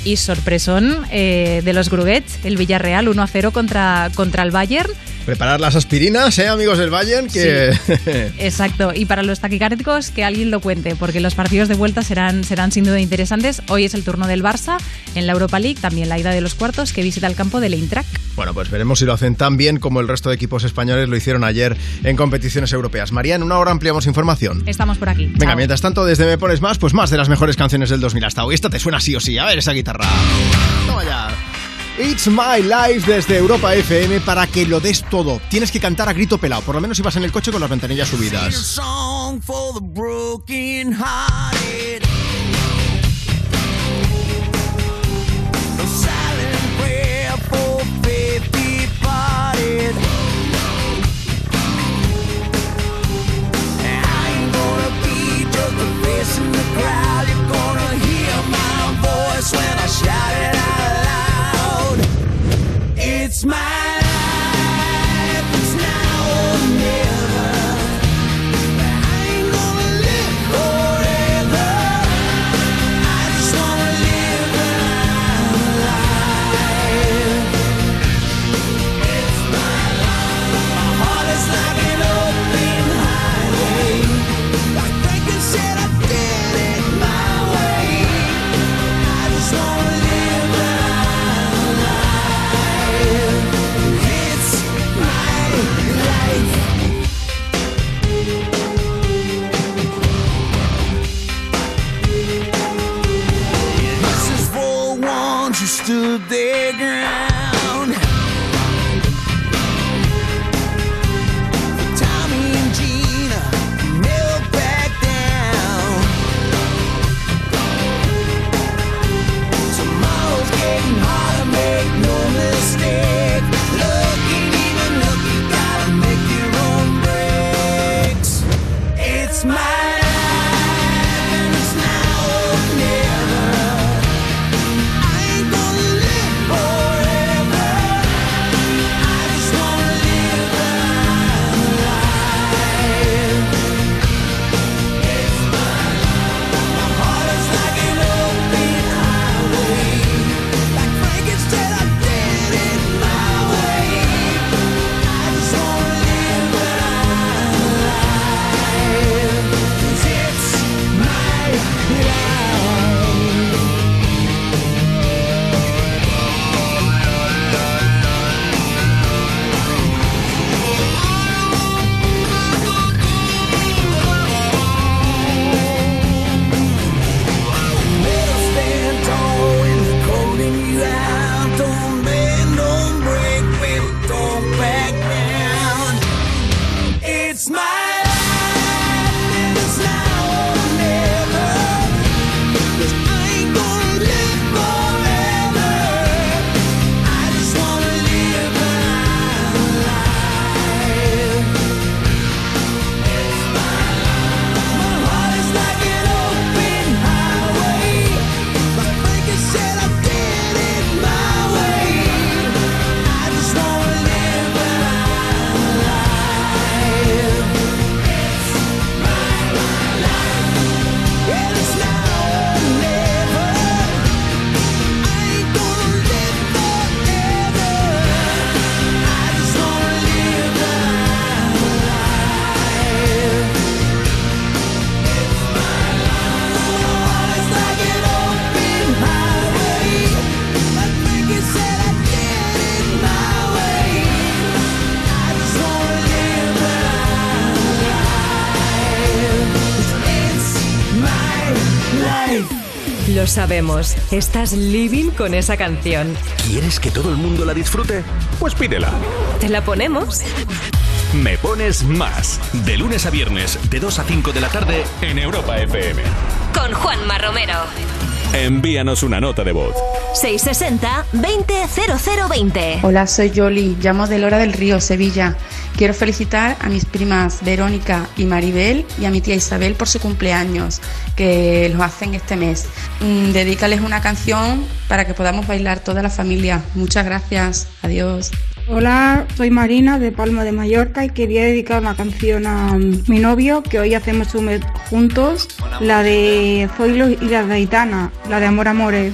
Y sorpresón eh, de los Gruguets, el Villarreal 1 a 0 contra, contra el Bayern. Preparar las aspirinas, ¿eh, amigos del Bayern? Que... Exacto. Y para los taquicárdicos, que alguien lo cuente, porque los partidos de vuelta serán, serán sin duda interesantes. Hoy es el turno del Barça en la Europa League, también la ida de los cuartos, que visita el campo del Eintracht. Bueno, pues veremos si lo hacen tan bien como el resto de equipos españoles lo hicieron ayer en competiciones europeas. María, en una hora ampliamos información. Estamos por aquí. Venga, Chao. mientras tanto, desde Me Pones Más, pues más de las mejores canciones del 2000 hasta hoy. Esta te suena sí o sí. A ver esa guitarra. Toma ya. It's My Life desde Europa FM para que lo des todo. Tienes que cantar a grito pelado, por lo menos si vas en el coche con las ventanillas subidas. Sabemos, estás living con esa canción. ¿Quieres que todo el mundo la disfrute? Pues pídela. ¿Te la ponemos? Me pones más. De lunes a viernes, de 2 a 5 de la tarde, en Europa FM. Con Juanma Romero. Envíanos una nota de voz. 660-200020. Hola, soy Yoli, llamo de Lora del Río, Sevilla. Quiero felicitar a mis primas Verónica y Maribel y a mi tía Isabel por su cumpleaños, que los hacen este mes. Mm, dedícales una canción para que podamos bailar toda la familia. Muchas gracias, adiós. Hola, soy Marina de Palma de Mallorca y quería dedicar una canción a mm, mi novio que hoy hacemos un mes juntos, la de Zoilo y la de Aitana, la de Amor Amores.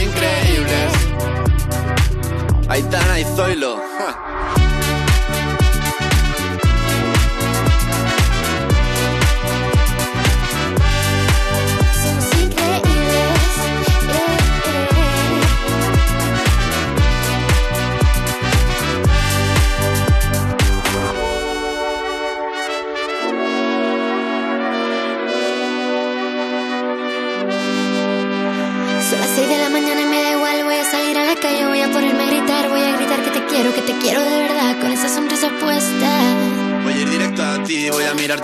increíbles. Aitana y Zoilo.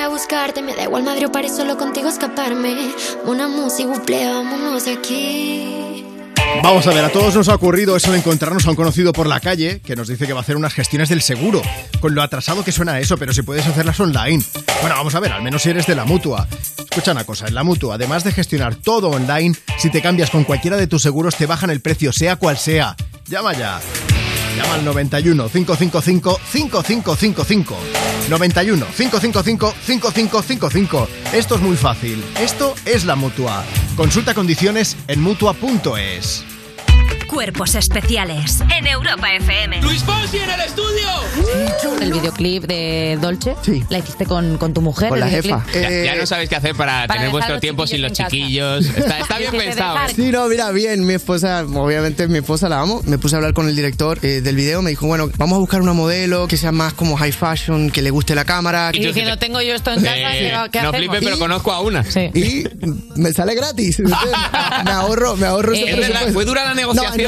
A buscarte. Me da igual Madrid o París, solo contigo escaparme. Una música, vámonos aquí. Vamos a ver, a todos nos ha ocurrido eso de encontrarnos a un conocido por la calle que nos dice que va a hacer unas gestiones del seguro. Con lo atrasado que suena eso, pero si puedes hacerlas online. Bueno, vamos a ver, al menos si eres de la mutua. Escucha una cosa, en la mutua, además de gestionar todo online, si te cambias con cualquiera de tus seguros, te bajan el precio, sea cual sea. Llama ya. Llama al 91 555 5555. 91 555 5555. Esto es muy fácil. Esto es la mutua. Consulta condiciones en mutua.es. Cuerpos especiales en Europa FM. ¡Luis Fonsi en el estudio! El videoclip de Dolce la hiciste con, con tu mujer. Con la jefa. Ya, ya no sabéis qué hacer para, Para tener vuestro tiempo sin los chiquillos. Está, está bien pensado. ¿eh? Sí, no, mira, bien, mi esposa, obviamente mi esposa la amo. Me puse a hablar con el director eh, del video, me dijo, bueno, vamos a buscar una modelo que sea más como high fashion, que le guste la cámara. Y diciendo, tengo yo esto en casa, ¿qué, qué no hacemos? flipes, pero conozco a una. Y me sale gratis. Me ahorro, me ahorro ese Eh. ¿fue dura la No, negociación?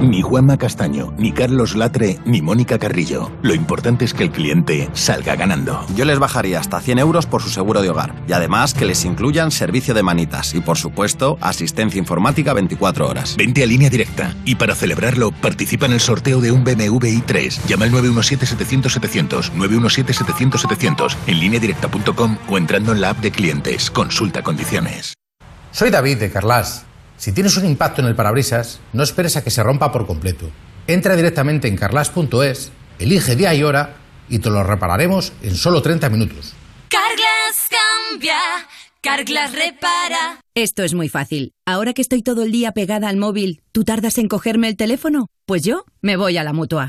Ni Juanma Castaño, ni Carlos Latre, ni Mónica Carrillo. Lo importante es que el cliente salga ganando. Yo les bajaría hasta 100 euros por su seguro de hogar y además que les incluyan servicio de manitas y, por supuesto, asistencia informática 24 horas. Vente a línea directa y para celebrarlo participa en el sorteo de un BMW i3. Llama al 917-700-700, 917-700-700 en lineadirecta.com o entrando en la app de clientes. Consulta condiciones. Soy David de Carlas. Si tienes un impacto en el parabrisas, no esperes a que se rompa por completo. Entra directamente en carlas.es, elige día y hora y te lo repararemos en solo 30 minutos. Carglass cambia, Carglass repara. Esto es muy fácil. Ahora que estoy todo el día pegada al móvil, ¿tú tardas en cogerme el teléfono? Pues yo me voy a la mutua.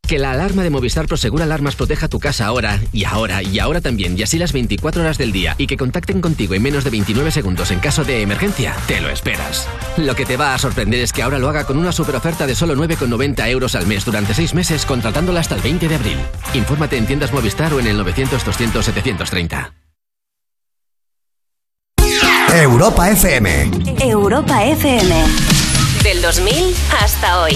Que la alarma de Movistar Prosegur Alarmas proteja tu casa ahora, y ahora, y ahora también, y así las 24 horas del día, y que contacten contigo en menos de 29 segundos en caso de emergencia, te lo esperas. Lo que te va a sorprender es que ahora lo haga con una super oferta de solo 9,90 euros al mes durante 6 meses, contratándola hasta el 20 de abril. Infórmate en tiendas Movistar o en el 900-200-730. Europa FM. Europa FM. Del 2000 hasta hoy.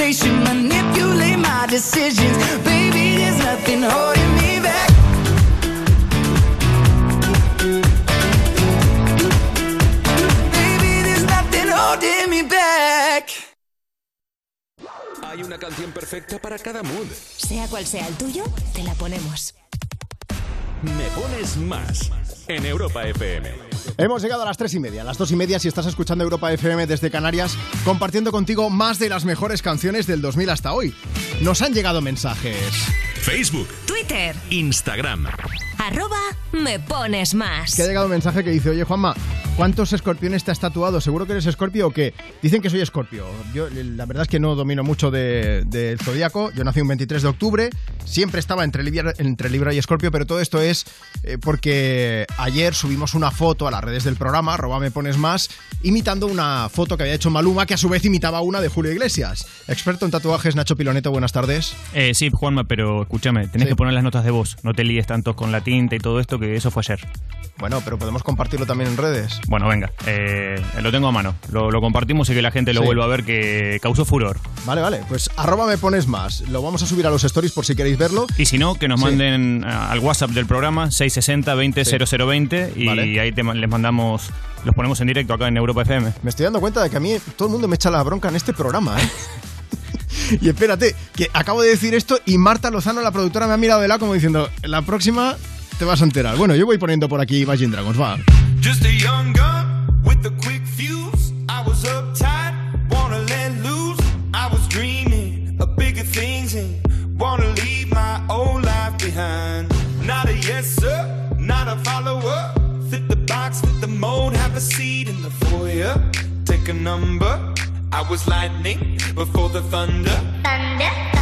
Manipulate my decisions, baby. There's nothing holding me back. Baby, there's nothing holding me back. Hay una canción perfecta para cada mood. Sea cual sea el tuyo, te la ponemos. Me pones más en Europa FM. Hemos llegado a las tres y media, a las dos y media si estás escuchando Europa FM desde Canarias, compartiendo contigo más de las mejores canciones del 2000 hasta hoy. Nos han llegado mensajes. Facebook, Twitter, Instagram. Arroba me pones más. Que ha llegado un mensaje que dice, oye Juanma, ¿cuántos escorpiones te has tatuado? ¿Seguro que eres escorpio o qué? Dicen que soy escorpio. Yo la verdad es que no domino mucho del de, zodiaco. Yo nací un 23 de octubre, siempre estaba entre Libra, entre Libra y escorpio, pero todo esto es eh, porque ayer subimos una foto a las redes del programa, arroba me pones más, imitando una foto que había hecho Maluma, que a su vez imitaba una de Julio Iglesias. Experto en tatuajes, Nacho Piloneto, buenas tardes. Eh, sí, Juanma, pero escúchame, tenés que poner las notas de voz. No te líes tanto con la tinta y todo esto, que eso fue ayer. Bueno, pero podemos compartirlo también en redes. Bueno, venga, eh, lo tengo a mano. Lo, lo compartimos y que la gente lo Sí. vuelva a ver, que causó furor. Vale, vale, pues arroba me pones más. Lo vamos a subir a los stories por si queréis verlo. Y si no, que nos Sí. manden al WhatsApp del programa 660 20 Sí. 0020 y Vale. ahí te les mandamos, los ponemos en directo acá en Europa FM. Me estoy dando cuenta de que a mí todo el mundo me echa la bronca en este programa, ¿eh? y espérate, que acabo de decir esto y Marta Lozano, la productora, me ha mirado de lado como diciendo, la próxima te vas a enterar. Bueno, yo voy poniendo por aquí Imagine Dragons, va. Just a young gun with a quick fuse. I was uptight, wanna let loose. I was dreaming of bigger things and wanna leave my old life behind. Not a yes sir, not a follower. Fit the box, fit the mold, have a seat in the foyer. Take a number. I was lightning before the thunder. Thunder.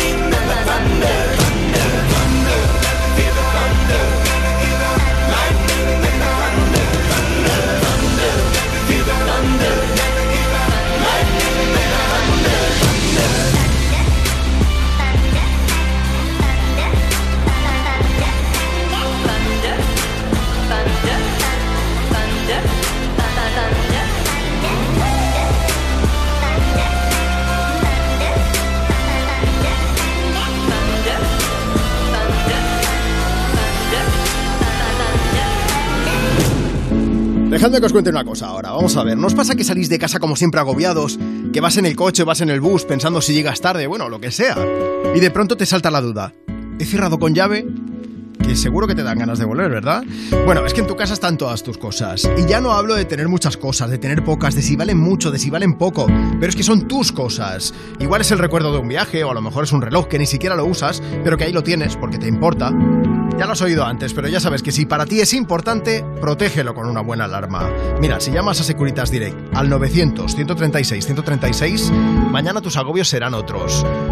Dejadme que os cuente una cosa ahora. Vamos a ver, ¿nos pasa que salís de casa como siempre agobiados? Que vas en el coche, vas en el bus pensando si llegas tarde, bueno, lo que sea. Y de pronto te salta la duda. ¿He cerrado con llave? Que seguro que te dan ganas de volver, ¿verdad? Bueno, es que en tu casa están todas tus cosas. Y ya no hablo de tener muchas cosas, de tener pocas, de si valen mucho, de si valen poco. Pero es que son tus cosas. Igual es el recuerdo de un viaje, o a lo mejor es un reloj que ni siquiera lo usas, pero que ahí lo tienes porque te importa. Ya lo has oído antes, pero ya sabes que si para ti es importante, protégelo con una buena alarma. Mira, si llamas a Securitas Direct al 900-136-136, mañana tus agobios serán otros.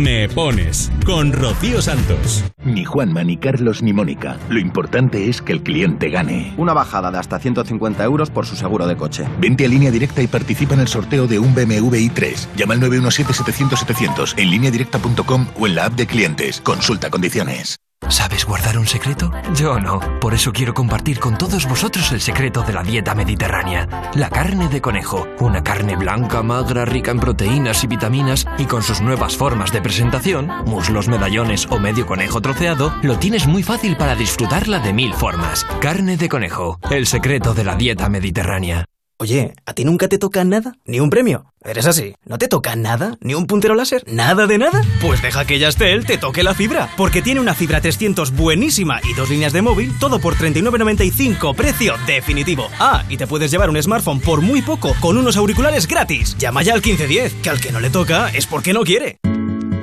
Me pones con Rocío Santos. Ni Juanma, ni Carlos, ni Mónica. Lo importante es que el cliente gane. Una bajada de hasta 150 euros por su seguro de coche. Vente a línea directa y participa en el sorteo de un BMW i3. Llama al 917-700-700 en lineadirecta.com o en la app de clientes. Consulta condiciones. ¿Sabes guardar un secreto? Yo no. Por eso quiero compartir con todos vosotros el secreto de la dieta mediterránea. La carne de conejo. Una carne blanca, magra, rica en proteínas y vitaminas y con sus nuevas formas de presentación, muslos, medallones o medio conejo troceado, lo tienes muy fácil para disfrutarla de mil formas. Carne de conejo. El secreto de la dieta mediterránea. Oye, ¿a ti nunca te toca nada? ¿Ni un premio? ¿Eres así? ¿No te toca nada? ¿Ni un puntero láser? ¿Nada de nada? Pues deja que Yastel te toque la fibra, porque tiene una fibra 300 buenísima y dos líneas de móvil, todo por 39.95, precio definitivo. Ah, y te puedes llevar un smartphone por muy poco, con unos auriculares gratis. Llama ya al 1510, que al que no le toca es porque no quiere.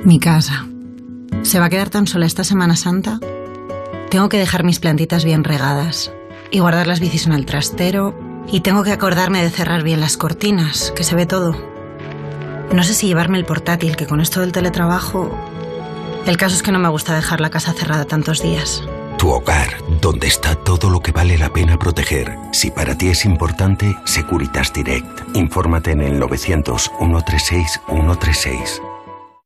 Mi casa. ¿Se va a quedar tan sola esta Semana Santa? Tengo que dejar mis plantitas bien regadas y guardar las bicis en el trastero y tengo que acordarme de cerrar bien las cortinas, que se ve todo. No sé si llevarme el portátil, que con esto del teletrabajo... El caso es que no me gusta dejar la casa cerrada tantos días. Tu hogar, donde está todo lo que vale la pena proteger. Si para ti es importante, Securitas Direct. Infórmate en el 900 136 136.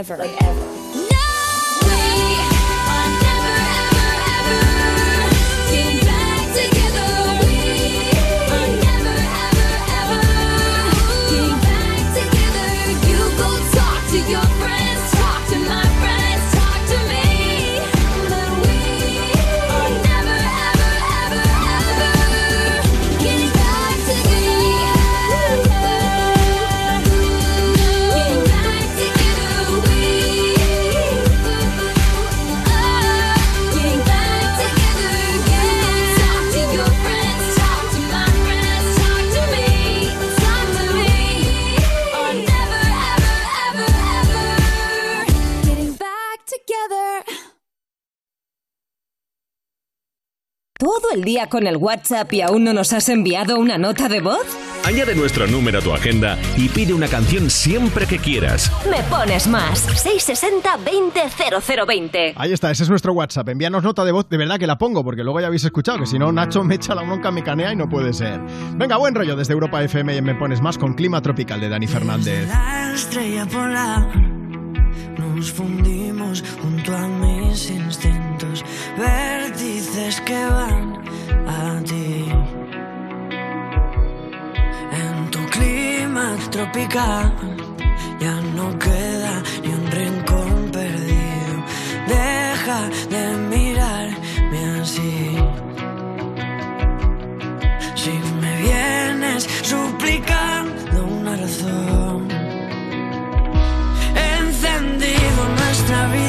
ever, like ¿Todo el día con el WhatsApp y aún no nos has enviado una nota de voz? Añade nuestro número a tu agenda y pide una canción siempre que quieras. Me pones más. 660-200020. Ahí está, ese es nuestro WhatsApp. Envíanos nota de voz, de verdad que la pongo, porque luego ya habéis escuchado que si no, Nacho me echa la bronca, me canea y no puede ser. Venga, buen rollo desde Europa FM y Me Pones Más con Clima Tropical de Dani Fernández. La estrella polar nos fundimos junto a mis instintos, que van a ti. En tu clima tropical ya no queda ni un rincón perdido. Deja de mirarme así. Si me vienes suplicando una razón, encendido nuestra habitación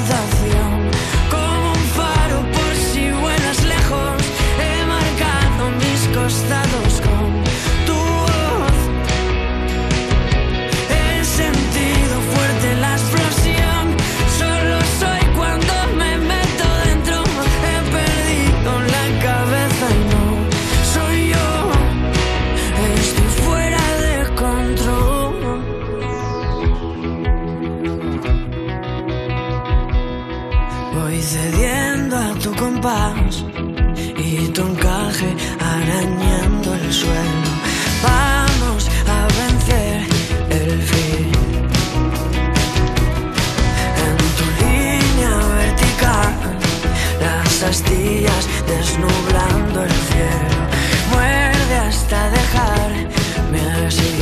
Cediendo a tu compás y tu encaje arañando el suelo. Vamos a vencer el fin. En tu línea vertical, las astillas desnublando el cielo. Muerde hasta dejarme así.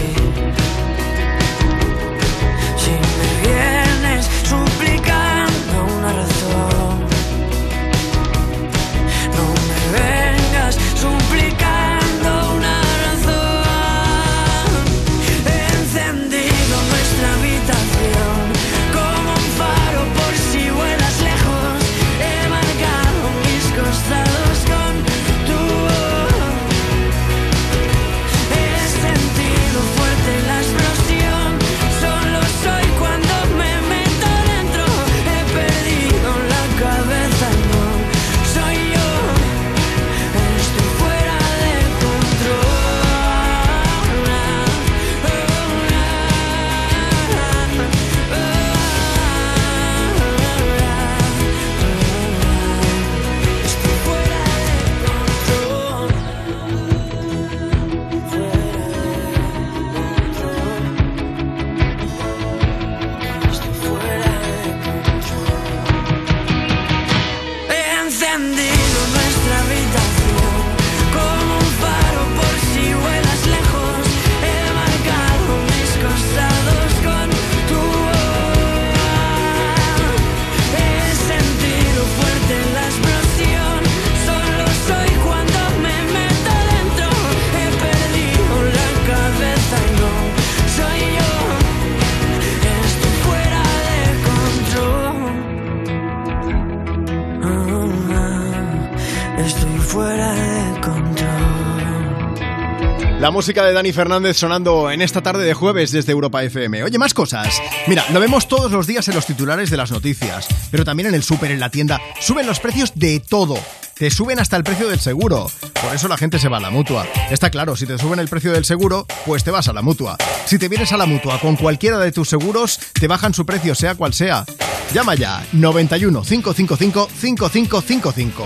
La música de Dani Fernández sonando en esta tarde de jueves desde Europa FM. Oye, más cosas. Mira, lo vemos todos los días en los titulares de las noticias, pero también en el súper, en la tienda. Suben los precios de todo. Te suben hasta el precio del seguro. Por eso la gente se va a la mutua. Está claro, si te suben el precio del seguro, pues te vas a la mutua. Si te vienes a la mutua con cualquiera de tus seguros, te bajan su precio, sea cual sea. Llama ya 91 555 5555.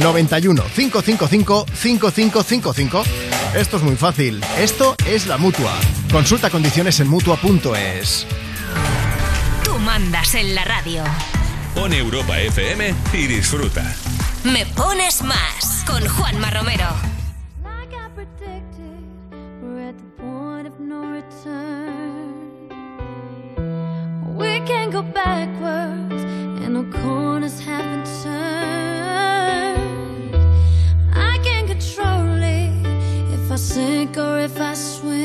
91 555 5555. Esto es muy fácil. Esto es la mutua. Consulta condiciones en mutua.es. Tú mandas en la radio. Pon Europa FM y disfruta. Me pones más con Juanma Romero. Like I predicted, we're at the point of no return. We can't go backwards, and no corners haven't turned. Or if I swim.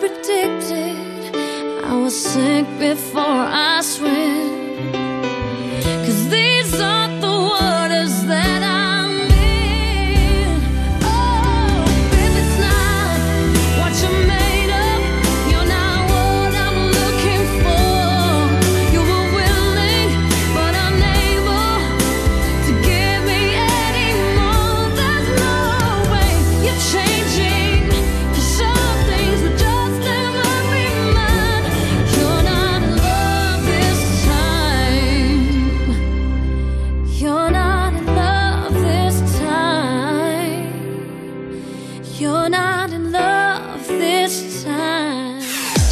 Predicted, I will sink before I swim.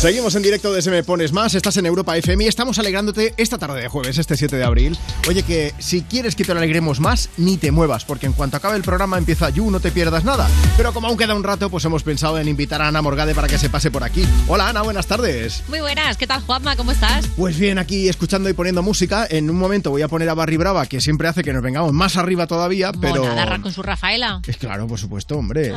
Seguimos en directo desde Me Pones Más, estás en Europa FM y estamos alegrándote esta tarde de jueves, este 7 de abril. Oye, que si quieres que te alegremos más, ni te muevas, porque en cuanto acabe el programa empieza You, no te pierdas nada. Pero como aún queda un rato, pues hemos pensado en invitar a Ana Morgade para que se pase por aquí. Hola Ana, buenas tardes. Muy buenas, ¿qué tal Juanma? ¿Cómo estás? Pues bien, aquí escuchando y poniendo música. En un momento voy a poner a Barry Brava, que siempre hace que nos vengamos más arriba todavía, pero... Monada con su Rafaela. Es claro, por supuesto, hombre.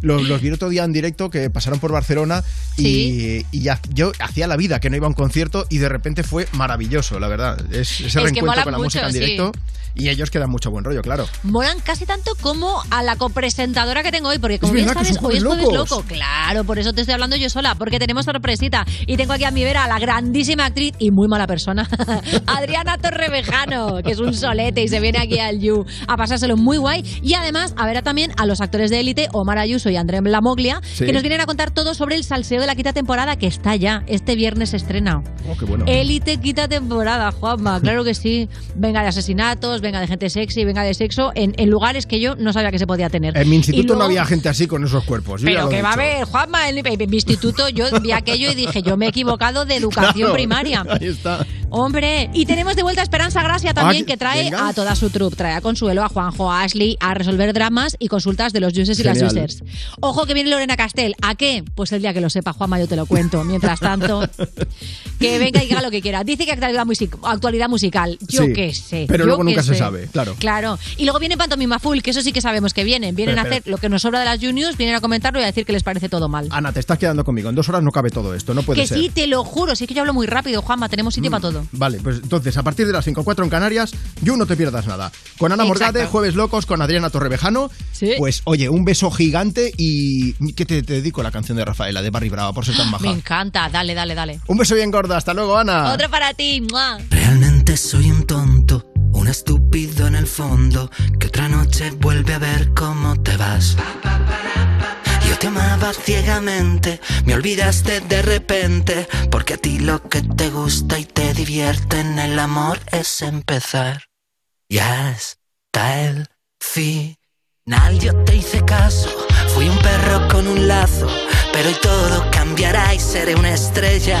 Los, los vi el otro día en directo que pasaron por Barcelona y, Sí. y ya- yo hacía la vida que no iba a un concierto y de repente fue maravilloso, la verdad. Es, ese Es reencuentro con la mucho, música en sí. directo y ellos quedan mucho buen rollo, claro. Molan casi tanto como a la copresentadora que tengo hoy, porque como bien sabes, hoy es jueves loco. Claro, por eso te estoy hablando yo sola, porque tenemos sorpresita. Y tengo aquí a mi vera a la grandísima actriz y muy mala persona, Adriana Torrevejano, que es un solete y se viene aquí al You a pasárselo muy guay. Y además, a ver también a los actores de élite, Omar Ayuso y André Lamoglia, Sí. que nos vienen a contar todo sobre el salseo de la quinta temporada que está ya. Este viernes se estrena. Oh, qué bueno. Élite quita temporada, Juanma, claro que sí. Venga de asesinatos, venga de gente sexy, venga de sexo, en, en lugares que yo no sabía que se podía tener. En mi instituto luego- no había gente así con esos cuerpos. yo Pero que va a haber, Juanma, en, en mi instituto yo vi aquello y dije, yo me he equivocado de educación Claro, primaria. Ahí está. Hombre, y tenemos de vuelta a Esperanza Gracia también, Ah, que trae venga. a toda su troupe. Trae a Consuelo, a Juanjo, a Ashley, a resolver dramas y consultas de los users y las users. Ojo que viene Lorena Castel. ¿A qué? Pues el día que lo sepa, Juanma, yo te lo cuento. Mientras tanto, que venga y diga lo que quiera. Dice que actualidad, music- actualidad musical. Yo Sí, qué sé. pero yo luego nunca se sé. sabe, claro. Claro. Y luego viene Pantomima Full, que eso sí que sabemos que vienen. Vienen Pero, a pero- hacer lo que nos sobra de las juniors, vienen a comentarlo y a decir que les parece todo mal. Ana, te estás quedando conmigo. En dos horas no cabe todo esto, no puede que ser. sí, te lo juro. Sí que yo hablo muy rápido, Juanma. Tenemos sitio para todo. Vale, pues entonces, a partir de las 5.4 en Canarias, You no te pierdas nada. Con Ana Morgade. Jueves Locos, con Adriana Torrevejano. Pues, oye, un beso gigante y que te, te dedico la canción de Rafaela, de Barry Brava, por ser tan baja. Me encanta. Dale, dale, dale. Un beso bien gordo. Hasta luego, Ana. Otro para ti. ¡mua! Realmente soy un tonto, un estúpido en el fondo, que otra noche vuelve a ver cómo te vas. Yo te amaba ciegamente, me olvidaste de repente, porque a ti lo que te gusta y te divierte en el amor es empezar. Ya está el final, yo te hice caso, fui un perro con un lazo, pero hoy todo cambiará y seré una estrella.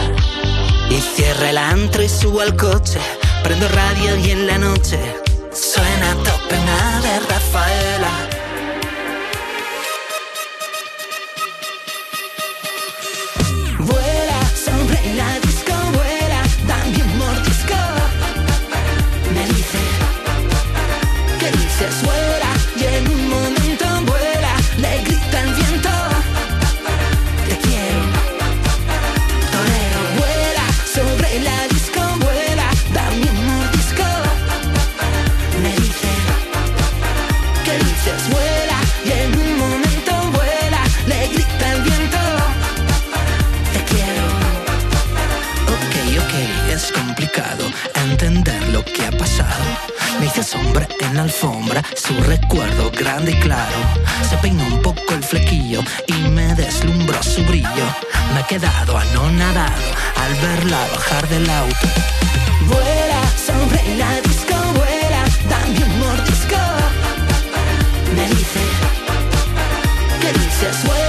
Y cierra el antro y subo al coche. Prendo radio y en la noche suena a tope una de Rafaela. En la alfombra, su recuerdo grande y claro. Se peinó un poco el flequillo y me deslumbró su brillo. Me he quedado anonadado al verla bajar del auto. Vuela sobre la disco, vuela, dame un mordisco. Me dice, ¿qué dices? Vuela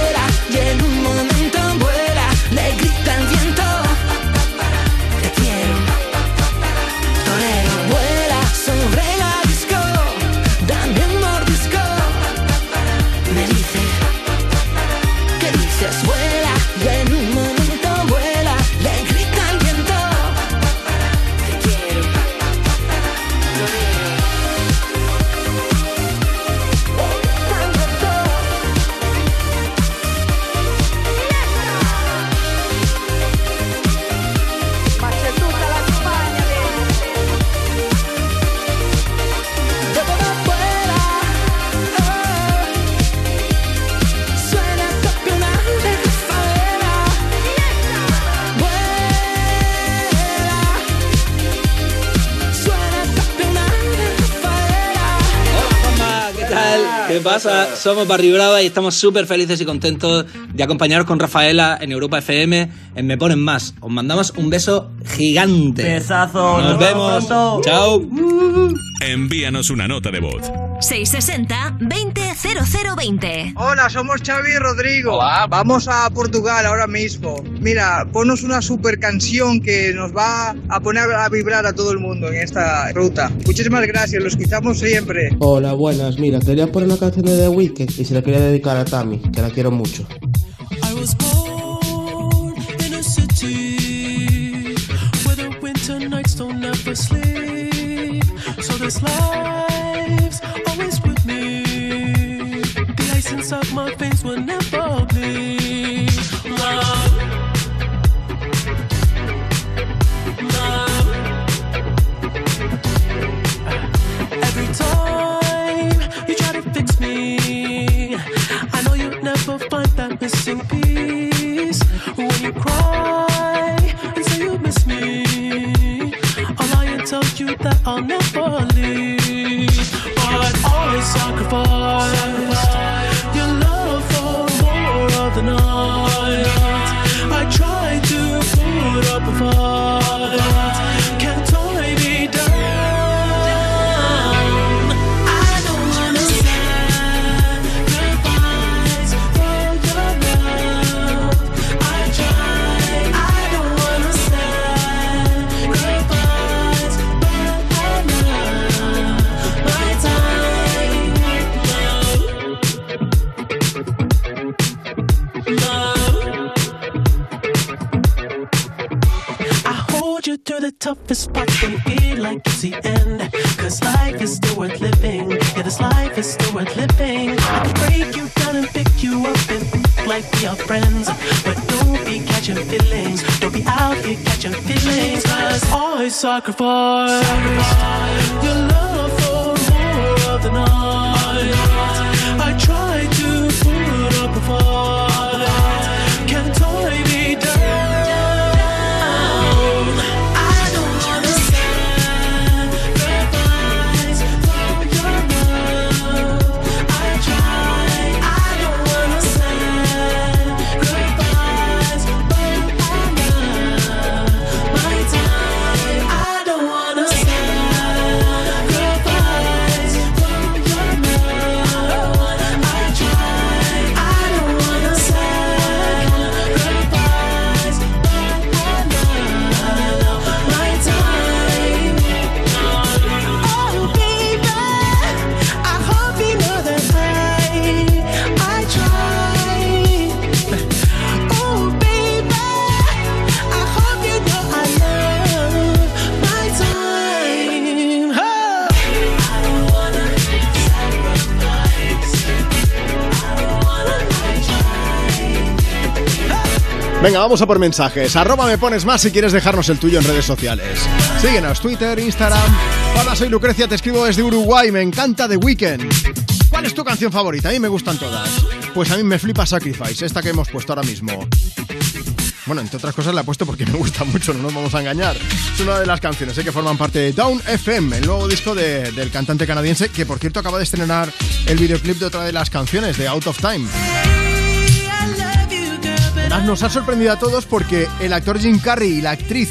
pasa? Somos Barry Brava y estamos súper felices y contentos de acompañaros con Rafaela en Europa FM en Me Ponen Más. Os mandamos un beso gigante. Besazo, Nos nos vemos. pronto. Chao. Envíanos una nota de voz. 660 200020. Hola, somos Xavi y Rodrigo. Vamos a Portugal ahora mismo. Mira, ponos una super canción que nos va a poner a vibrar a todo el mundo en esta ruta. Muchísimas gracias, los escuchamos siempre. Hola, buenas. Mira, quería poner una canción de The Weeknd y se la quería dedicar a Tami, que la quiero mucho. I was born in a city where the winter nights don't ever sleep. So this kiss up my face will never be love. Love. Every time you try to fix me, I know you'll never find that missing piece. When you cry and say you miss me, I'll lie and tell you that I'll never leave. But always sacrificed. sacrifice the night. I try to put up a fight. The toughest parts when like it's the end. Cause life is still worth living. Yeah, this life is still worth living. I can break you down and pick you up and like we are friends. But don't be catching feelings. Don't be out here catching feelings. Cause always sacrifice, your love for more of the night. I try Venga, vamos a por mensajes. Arroba me pones más si quieres dejarnos el tuyo en redes sociales. Síguenos, Twitter, Instagram. Hola, soy Lucrecia, te escribo desde Uruguay. Me encanta The Weeknd. ¿Cuál es tu canción favorita? A mí me gustan todas. Pues a mí me flipa Sacrifice, esta que hemos puesto ahora mismo. Bueno, entre otras cosas la he puesto porque me gusta mucho, no nos vamos a engañar. Es una de las canciones ¿eh? que forman parte de Down FM, el nuevo disco de- del cantante canadiense, que por cierto acaba de estrenar el videoclip de otra de las canciones, de Out of Time. Nos ha sorprendido a todos porque el actor Jim Carrey y la actriz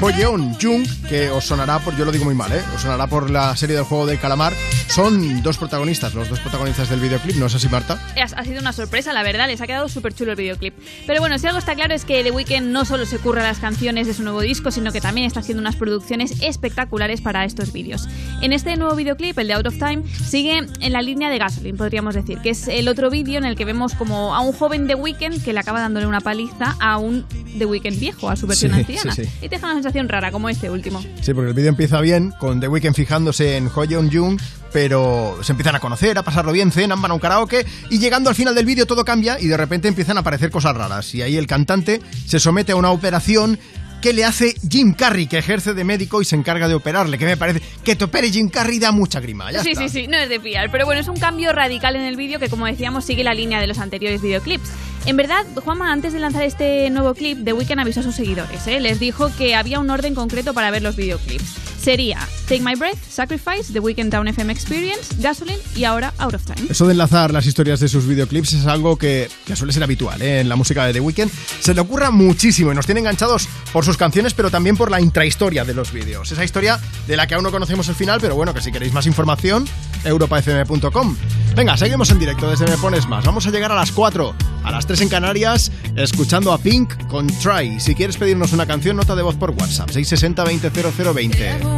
Ho Yeon Jung, que os sonará por, yo lo digo muy mal, ¿eh? os sonará por la serie del juego del calamar, son dos protagonistas, los dos protagonistas del videoclip, ¿no es así, Marta? Ha sido una sorpresa, la verdad, les ha quedado súper chulo el videoclip. Pero bueno, si algo está claro es que The Weeknd no solo se curra las canciones de su nuevo disco, sino que también está haciendo unas producciones espectaculares para estos vídeos. En este nuevo videoclip, el de Out of Time, sigue en la línea de Gasoline, podríamos decir, que es el otro vídeo en el que vemos como a un joven The Weeknd que le acaba dándole una paliza a un The Weeknd viejo, a su versión Sí, anciana. sí, sí. Y te deja una sensación rara, como este último. Sí, porque el vídeo empieza bien, con The Weeknd fijándose en Ho Yeon Jung, pero se empiezan a conocer, a pasarlo bien, cenan, van a un karaoke, y llegando al final del vídeo todo cambia y de repente empiezan a aparecer cosas raras. Y ahí el cantante se somete a una operación que le hace Jim Carrey, que ejerce de médico y se encarga de operarle, que me parece que te opere Jim Carrey da mucha grima. Ya sí, está. sí, sí, no es de fiar. Pero bueno, es un cambio radical en el vídeo que, como decíamos, sigue la línea de los anteriores videoclips. En verdad, Juanma, antes de lanzar este nuevo clip, The Weeknd avisó a sus seguidores. ¿eh? Les dijo que había un orden concreto para ver los videoclips. Sería Take My Breath, Sacrifice, The Weeknd Down FM Experience, Gasoline y ahora Out of Time. Eso de enlazar las historias de sus videoclips es algo que, que suele ser habitual ¿eh? en la música de The Weeknd. Se le ocurra muchísimo y nos tiene enganchados por sus canciones, pero también por la intrahistoria de los vídeos. Esa historia de la que aún no conocemos el final, pero bueno, que si queréis más información, europafm.com. Venga, seguimos en directo desde Me Pones Más. Vamos a llegar a las 4, a las 3 en Canarias, escuchando a Pink con Try. Si quieres pedirnos una canción, nota de voz por WhatsApp, 660 20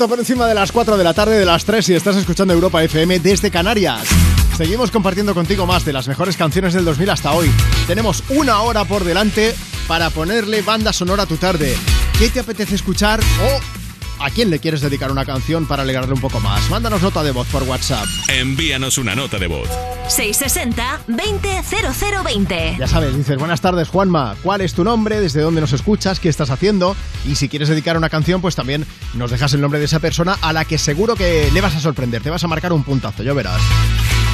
minuto por encima de las 4 de la tarde de las 3 y estás escuchando Europa FM desde Canarias. Seguimos compartiendo contigo más de las mejores canciones del 2000 hasta hoy. Tenemos una hora por delante para ponerle banda sonora a tu tarde. ¿Qué te apetece escuchar o a quién le quieres dedicar una canción para alegrarle un poco más? Mándanos nota de voz por WhatsApp. Envíanos una nota de voz. 660-200020. Ya sabes, dices, buenas tardes Juanma, ¿cuál es tu nombre? ¿Desde dónde nos escuchas? ¿Qué estás haciendo? Y si quieres dedicar una canción, pues también nos dejas el nombre de esa persona a la que seguro que le vas a sorprender, te vas a marcar un puntazo, ya verás.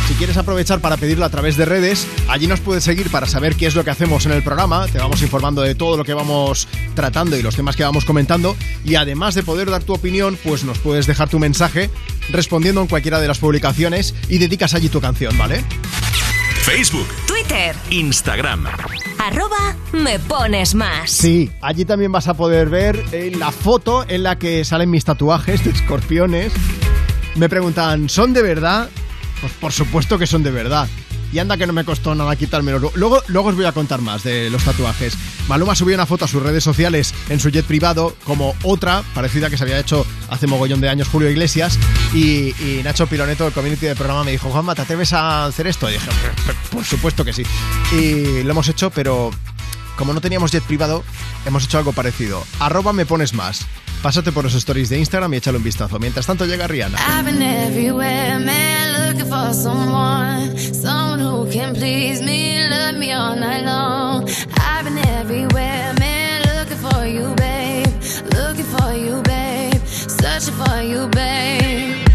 Si quieres aprovechar para pedirlo a través de redes, allí nos puedes seguir para saber qué es lo que hacemos en el programa. Te vamos informando de todo lo que vamos tratando y los temas que vamos comentando. Y además de poder dar tu opinión, pues nos puedes dejar tu mensaje respondiendo en cualquiera de las publicaciones y dedicas allí tu canción, ¿vale? Facebook, Twitter, Instagram. Me pones más. Sí, allí también vas a poder ver eh, la foto en la que salen mis tatuajes de escorpiones. Me preguntan, ¿son de verdad? Pues por supuesto que son de verdad. Y anda que no me costó nada quitármelos. Luego, luego os voy a contar más de los tatuajes. Maluma subió una foto a sus redes sociales en su jet privado, como otra parecida que se había hecho hace mogollón de años Julio Iglesias. Y, y Nacho Piloneto, el community del programa, me dijo, Juanma, ¿te atreves a hacer esto? Y dije, por supuesto que sí. Y lo hemos hecho, pero como no teníamos jet privado, hemos hecho algo parecido. Arroba me pones más. Pásate por los stories de Instagram y échale un vistazo. Mientras tanto llega Rihanna. I've been everywhere, man, looking for someone, someone who can please me, love me all night long. I've been everywhere, man, searching for you, babe.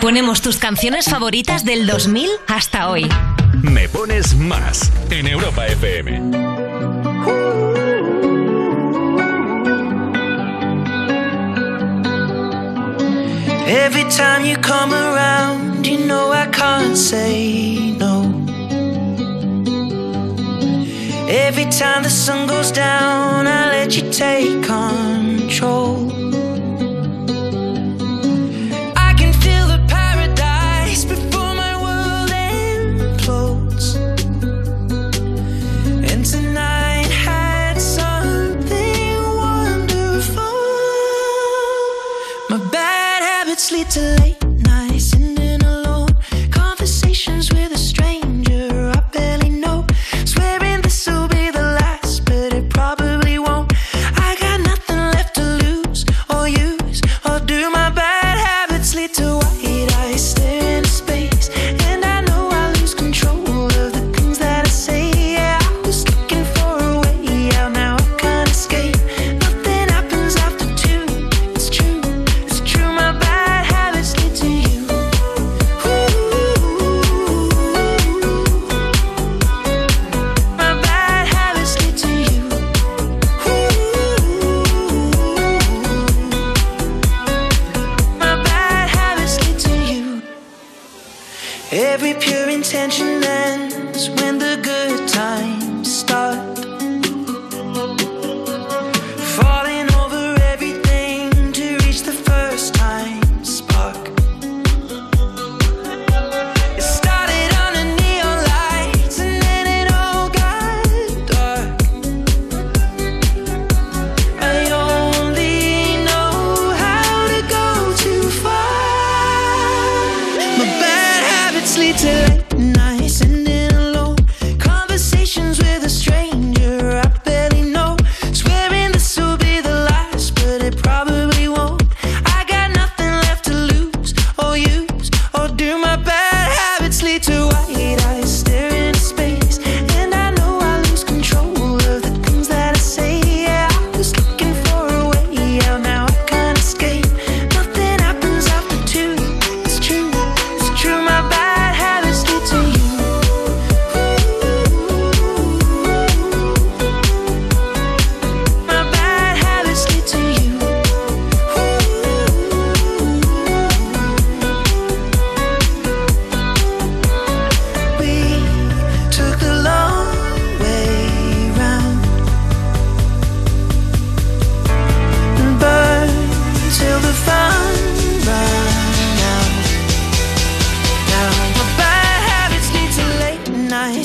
Ponemos tus canciones favoritas del 2000 hasta hoy. Me pones más en Europa FM. Every time you come around, you know I can't say no. Every time the sun goes down, I let you take control.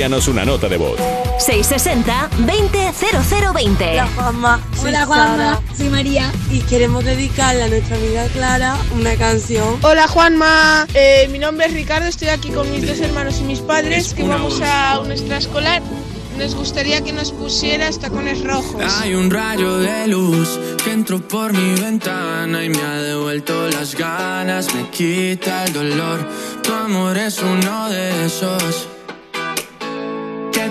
Envíanos una nota de voz. 660-200020. Hola Juanma, soy Hola, Juanma. Sara. Soy María. Y queremos dedicarle a nuestra amiga Clara una canción. Hola Juanma, Eh, mi nombre es Ricardo, estoy aquí con mis dos hermanos y mis padres que vamos a un extraescolar. Nos gustaría que nos pusieras tacones rojos. Hay un rayo de luz que entró por mi ventana y me ha devuelto las ganas, me quita el dolor. Tu amor es uno de esos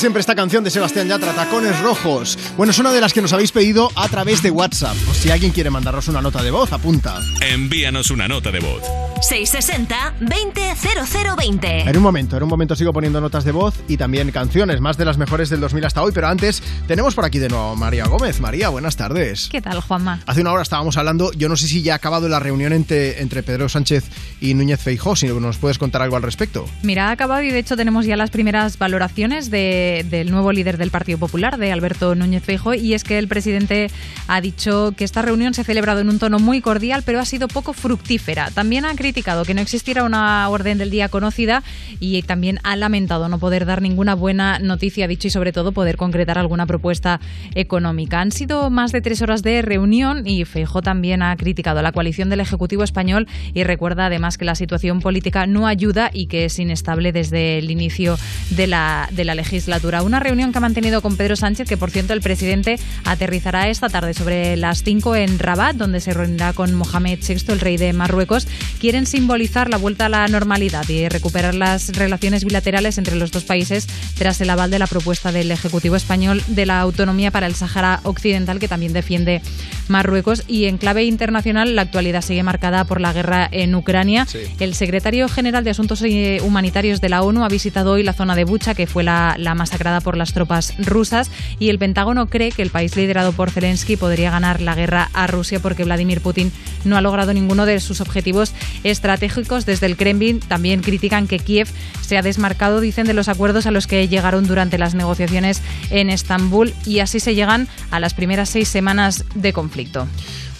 siempre esta canción de Sebastián Yatra, Tacones Rojos. Bueno, es una de las que nos habéis pedido a través de WhatsApp. O si alguien quiere mandarnos una nota de voz, apunta. Envíanos una nota de voz. 660-200020. En un momento, en un momento sigo poniendo notas de voz y también canciones, más de las mejores del 2000 hasta hoy. Pero antes, tenemos por aquí de nuevo a María Gómez. María, buenas tardes. ¿Qué tal, Juanma? Hace una hora estábamos hablando, yo no sé si ya ha acabado la reunión entre, entre Pedro Sánchez y Núñez Feijó, si nos puedes contar algo al respecto. Mira, ha acabado y de hecho tenemos ya las primeras valoraciones de- del nuevo líder del Partido Popular, de Alberto Núñez Feijóo, y es que el presidente ha dicho que esta reunión se ha celebrado en un tono muy cordial, pero ha sido poco fructífera. También ha criticado que no existiera una orden del día conocida y también ha lamentado no poder dar ninguna buena noticia, dicho, y sobre todo poder concretar alguna propuesta económica. Han sido más de tres horas de reunión y Feijóo también ha criticado a la coalición del Ejecutivo español y recuerda además que la situación política no ayuda y que es inestable desde el inicio de la, de la legislatura. Una reunión que ha mantenido con Pedro Sánchez, que por cierto el presidente aterrizará esta tarde sobre las 5 en Rabat, donde se reunirá con Mohamed VI, el rey de Marruecos. Quieren simbolizar la vuelta a la normalidad y recuperar las relaciones bilaterales entre los dos países tras el aval de la propuesta del Ejecutivo español de la autonomía para el Sáhara Occidental, que también defiende Marruecos. Y en clave internacional, la actualidad sigue marcada por la guerra en Ucrania. El secretario general de Asuntos eh, Humanitarios de la ONU ha visitado hoy la zona de Bucha, que fue la, la masacrada por las tropas rusas, y el Pentágono cree que el país liderado por Zelensky podría ganar la guerra a Rusia porque Vladimir Putin no ha logrado ninguno de sus objetivos estratégicos. Desde el Kremlin también critican que Kiev se ha desmarcado, dicen, de los acuerdos a los que llegaron durante las negociaciones en Estambul y así se llegan a las primeras seis semanas de conflicto.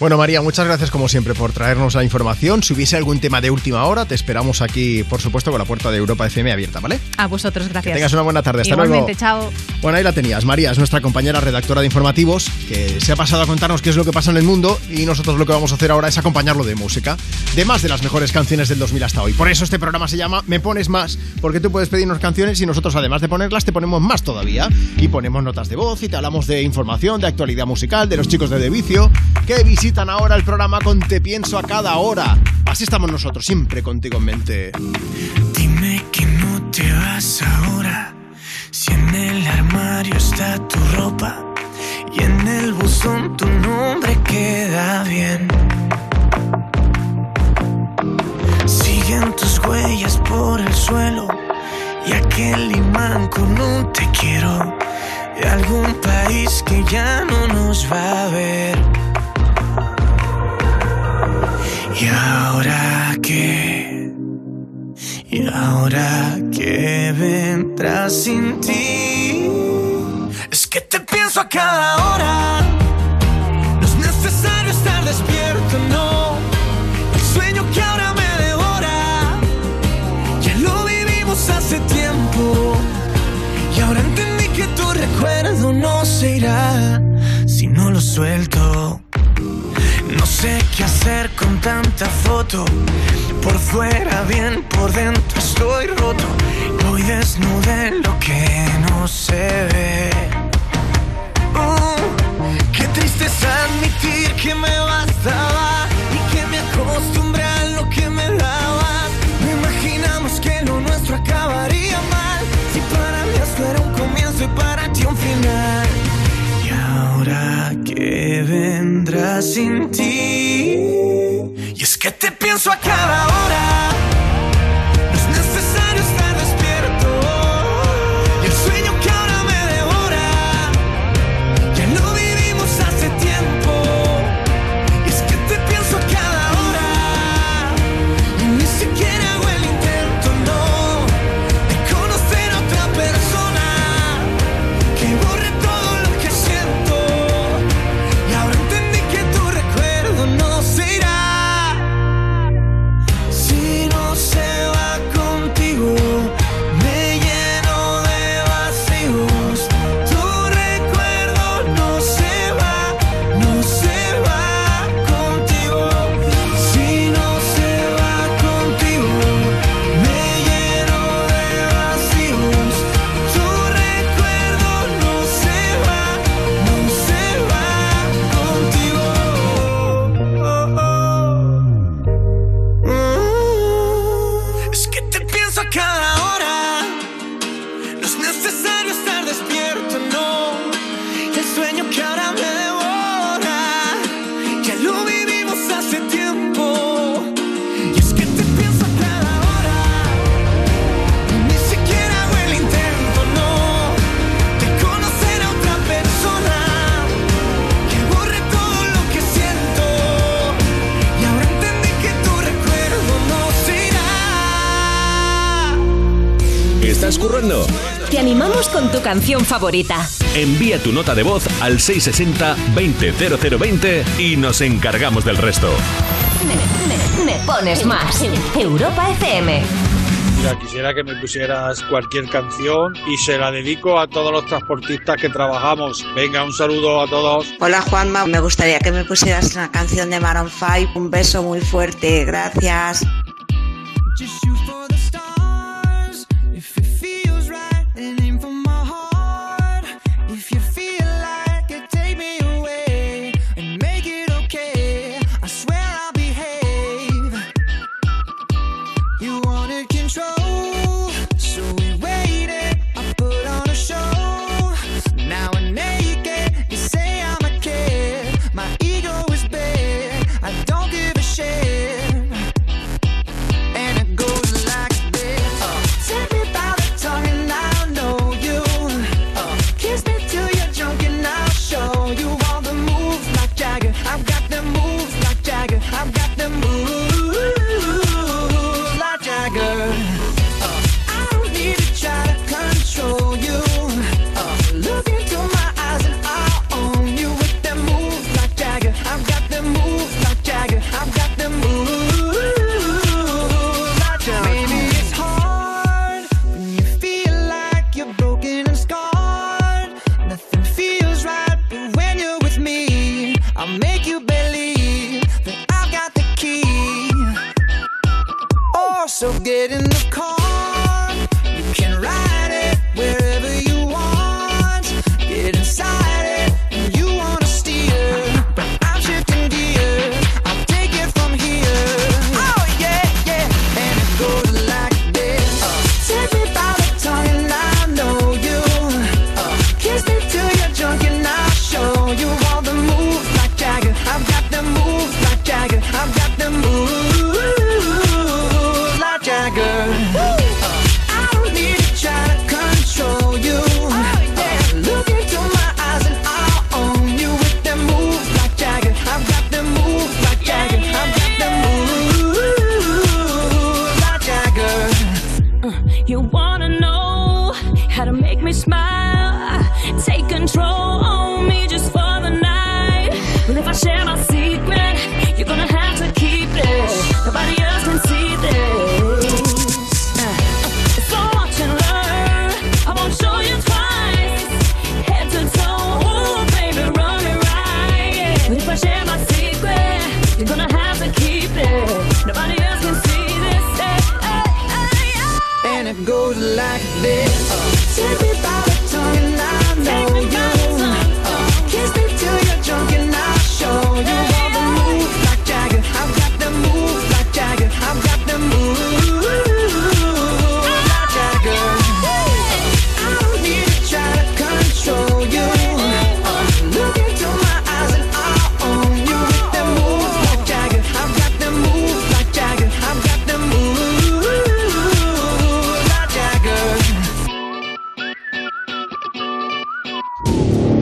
Bueno, María, muchas gracias como siempre por traernos la información. Si hubiese algún tema de última hora, te esperamos aquí, por supuesto, con la puerta de Europa FM abierta, ¿vale? A vosotros, gracias. Que tengas una buena tarde. Hasta Igualmente, luego. chao. Bueno, ahí la tenías. María es nuestra compañera redactora de informativos que se ha pasado a contarnos qué es lo que pasa en el mundo y nosotros lo que vamos a hacer ahora es acompañarlo de música, de más de las mejores canciones del 2000 hasta hoy. Por eso este programa se llama Me Pones Más, porque tú puedes pedirnos canciones y nosotros además de ponerlas te ponemos más todavía y ponemos notas de voz y te hablamos de información, de actualidad musical, de los chicos de De Vicio que visitan ahora el programa con Te Pienso a cada hora. Así estamos nosotros, siempre contigo en mente. Dime que no te vas ahora. Si en el armario está tu ropa y en el buzón tu nombre queda bien. Siguen tus huellas por el suelo y aquel imán con un te quiero de algún país que ya no nos va a ver. ¿Y ahora qué? ¿Y ahora qué vendrá sin ti? Es que te pienso a cada hora. No es necesario estar despierto, no. El sueño que ahora me devora. Ya lo vivimos hace tiempo. Y ahora entendí que tu recuerdo no se irá si no lo suelto. No sé qué hacer con tanta foto. Por fuera bien, por dentro estoy roto. Voy desnudo en lo que no se ve. Uh, qué triste es admitir que me bastaba canción favorita. Envía tu nota de voz al 660-200020 y nos encargamos del resto. Me, me- me pones más. Europa FM. Mira, quisiera que me pusieras cualquier canción y se la dedico a todos los transportistas que trabajamos. Venga, un saludo a todos. Hola Juanma, me gustaría que me pusieras una canción de Maroon 5. Un beso muy fuerte, gracias.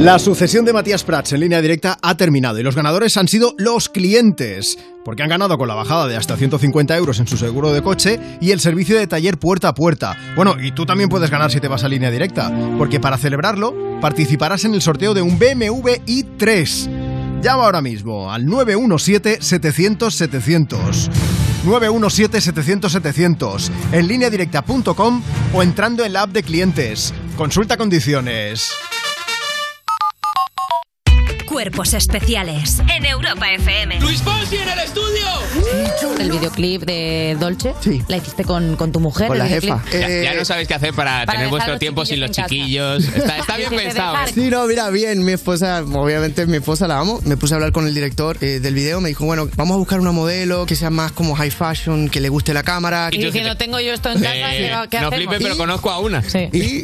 La sucesión de Matías Prats en línea directa ha terminado y los ganadores han sido los clientes, porque han ganado con la bajada de hasta 150 euros en su seguro de coche y el servicio de taller puerta a puerta. Bueno, y tú también puedes ganar si te vas a línea directa, porque para celebrarlo participarás en el sorteo de un BMW i3. Llama ahora mismo al 917-700-700. 917-700-700 en lineadirecta.com o entrando en la app de clientes. Consulta condiciones. Cuerpos especiales en Europa FM. Luis Fonsi en el estudio. El videoclip de Dolce la hiciste con, con tu mujer. el videoclip. Ya, ya no sabéis qué hacer para, Para tener dejar vuestro los tiempo sin los chiquillos. Está, está bien pensado. ¿eh? Sí, no, mira, bien, mi esposa, obviamente mi esposa la amo. Me puse a hablar con el director eh, del video, me dijo, bueno, vamos a buscar una modelo que sea más como high fashion, que le guste la cámara. Y diciendo, tengo yo esto en casa, ¿qué, qué no hacemos? flipes, pero conozco a una. Y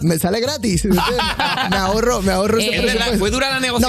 me sale gratis. ¿entiendes? me ahorro, me ahorro ese Es verdad, presupuesto. fue dura la No,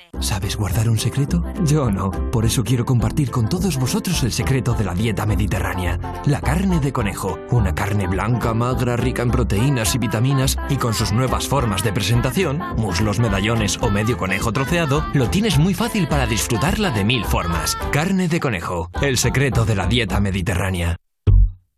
¿Sabes guardar un secreto? Yo no. Por eso quiero compartir con todos vosotros el secreto de la dieta mediterránea. La carne de conejo. Una carne blanca, magra, rica en proteínas y vitaminas y con sus nuevas formas de presentación, muslos, medallones o medio conejo troceado, lo tienes muy fácil para disfrutarla de mil formas. Carne de conejo. El secreto de la dieta mediterránea.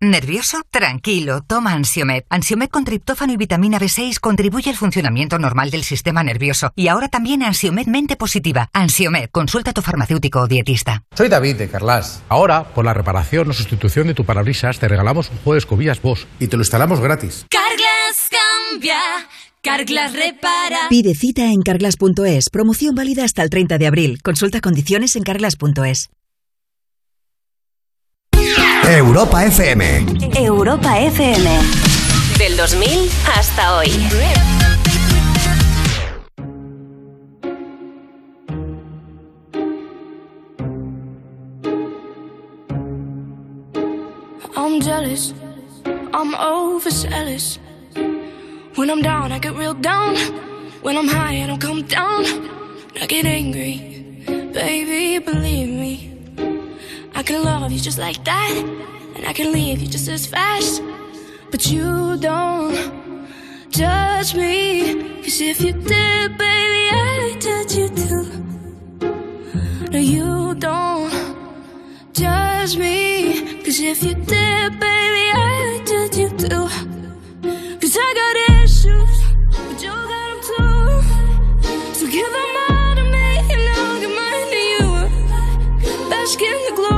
¿Nervioso? Tranquilo, toma Ansiomed. Ansiomed con triptófano y vitamina B6 contribuye al funcionamiento normal del sistema nervioso. Y ahora también Ansiomed mente positiva. Ansiomed, consulta a tu farmacéutico o dietista. Soy David de Carlas. Ahora, por la reparación o sustitución de tu parabrisas, te regalamos un juego de escobillas Bosch y te lo instalamos gratis. Carglass cambia, Carglass repara. Pide cita en carglass.es. Promoción válida hasta el 30 de abril. Consulta condiciones en carglass.es. Europa FM. Europa FM. Del 2000 hasta hoy. I'm jealous, I'm overzealous. When I'm down, I get real down. When I'm high, I don't come down. I get angry, baby, believe me. I can love you just like that, and I can leave you just as fast. But you don't judge me, cause if you did, baby, I'd judge you too. No, you don't judge me, cause if you did, baby, I'd judge you too. Cause I got issues, but you got them too. So give them all to me, and I'll give mine to you. Bask in the glory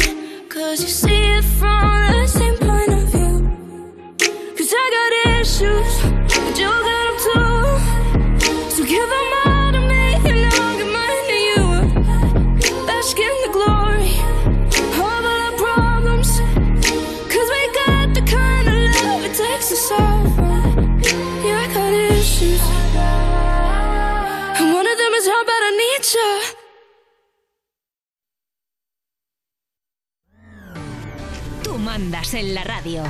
Cause you see it from the same point of view. Cause I got issues, but you mandas en la radio.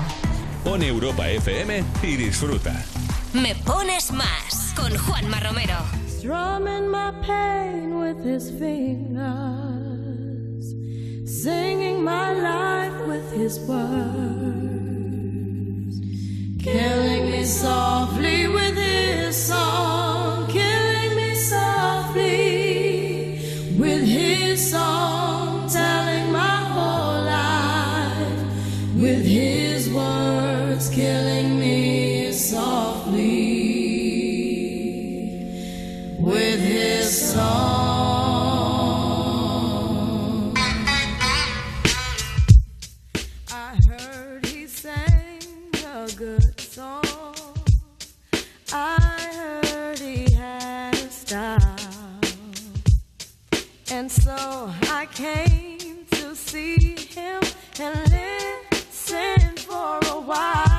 Pon Europa FM y disfruta. Me pones más con Juanma Romero. Strumming my pain with his fingers, singing my life with his words, killing me softly with his song, killing me softly with his song, with his words, killing me softly with his song. I heard he sang a good song. I heard he had a style. And so I came to see him and for a while.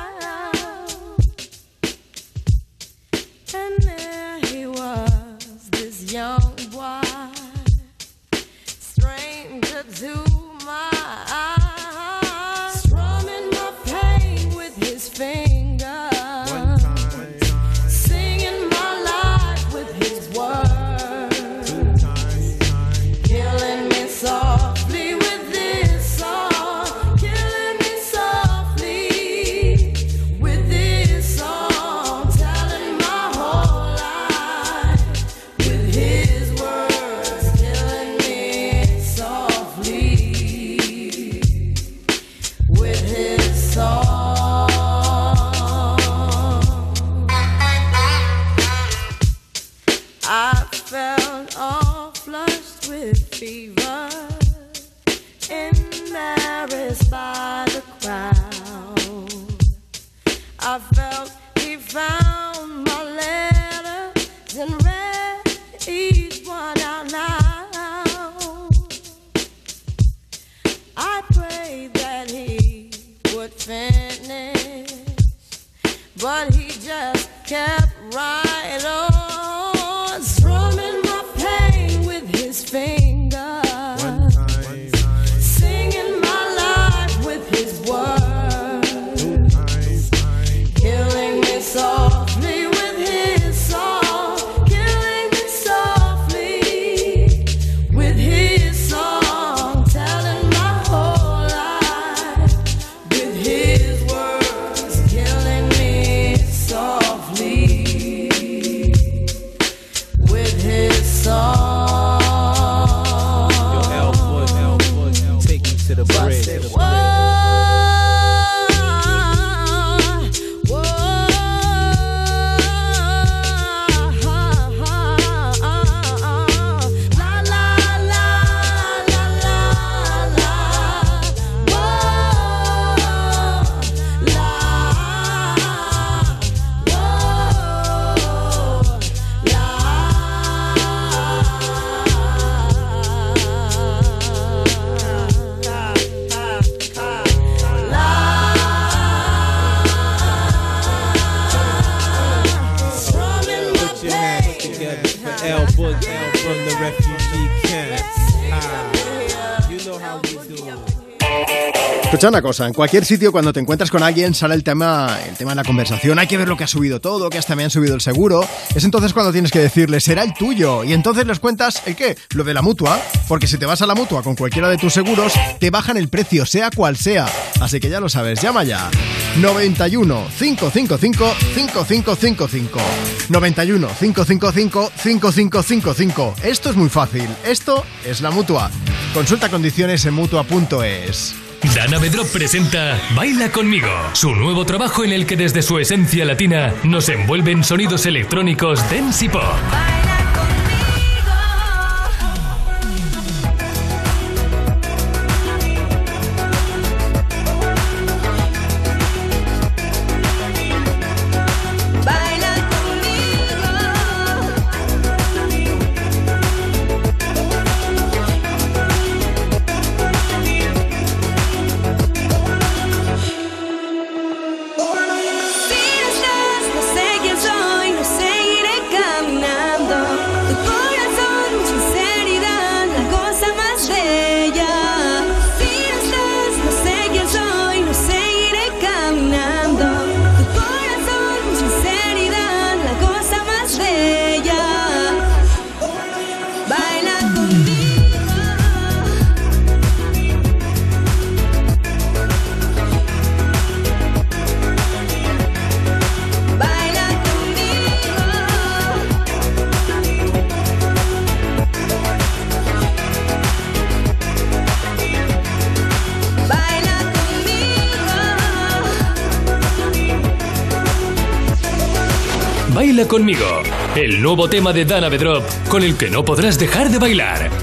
Una cosa, en cualquier sitio cuando te encuentras con alguien sale el tema, el tema de la conversación, hay que ver lo que ha subido todo, que hasta me han subido el seguro. Es entonces cuando tienes que decirle, será el tuyo. Y entonces les cuentas, ¿el qué? Lo de la mutua. Porque si te vas a la mutua con cualquiera de tus seguros, te bajan el precio, sea cual sea. Así que ya lo sabes, llama ya. 91 555 5555 91 555 5555 Esto es muy fácil. Esto es la mutua. Consulta condiciones en mutua.es. Dana Bedrop presenta Baila conmigo, su nuevo trabajo en el que desde su esencia latina nos envuelve en sonidos electrónicos dance y pop. Conmigo, el nuevo tema de Dana Bedrop con el que no podrás dejar de bailar.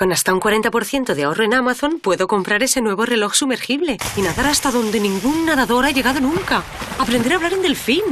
Con hasta un 40% de ahorro en Amazon puedo comprar ese nuevo reloj sumergible y nadar hasta donde ningún nadador ha llegado nunca. Aprender a hablar en delfín.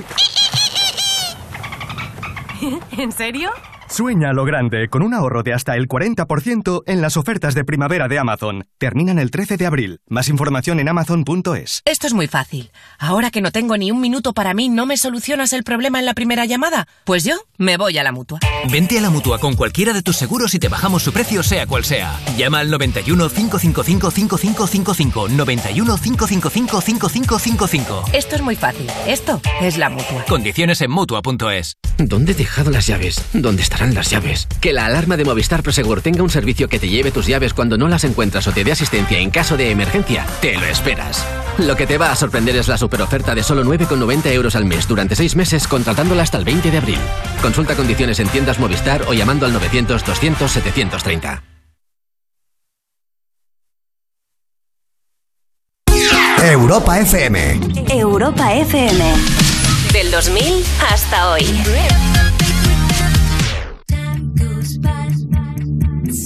¿En serio? Sueña a lo grande con un ahorro de hasta el 40% en las ofertas de primavera de Amazon. Terminan el 13 de abril. Más información en amazon.es. Esto es muy fácil. Ahora que no tengo ni un minuto para mí, ¿no me solucionas el problema en la primera llamada? Pues yo me voy a la mutua. Vente a la mutua con cualquiera de tus seguros y te bajamos su precio, sea cual sea. Llama al 91 555 5555. 91 555 5555. Esto es muy fácil. Esto es la mutua. Condiciones en mutua.es. ¿Dónde he dejado las llaves? ¿Dónde estarán las llaves? Que la alarma de Movistar Prosegur tenga un servicio que te lleve tus llaves cuando no las encuentras o te dé asistencia en caso de emergencia. Te lo esperas. Lo que te va a sorprender es la superoferta de solo 9,90 euros al mes durante 6 meses contratándola hasta el 20 de abril. Consulta condiciones en tiendas Movistar o llamando al 900 200 730. Europa FM. Europa FM. Del 2000 hasta hoy.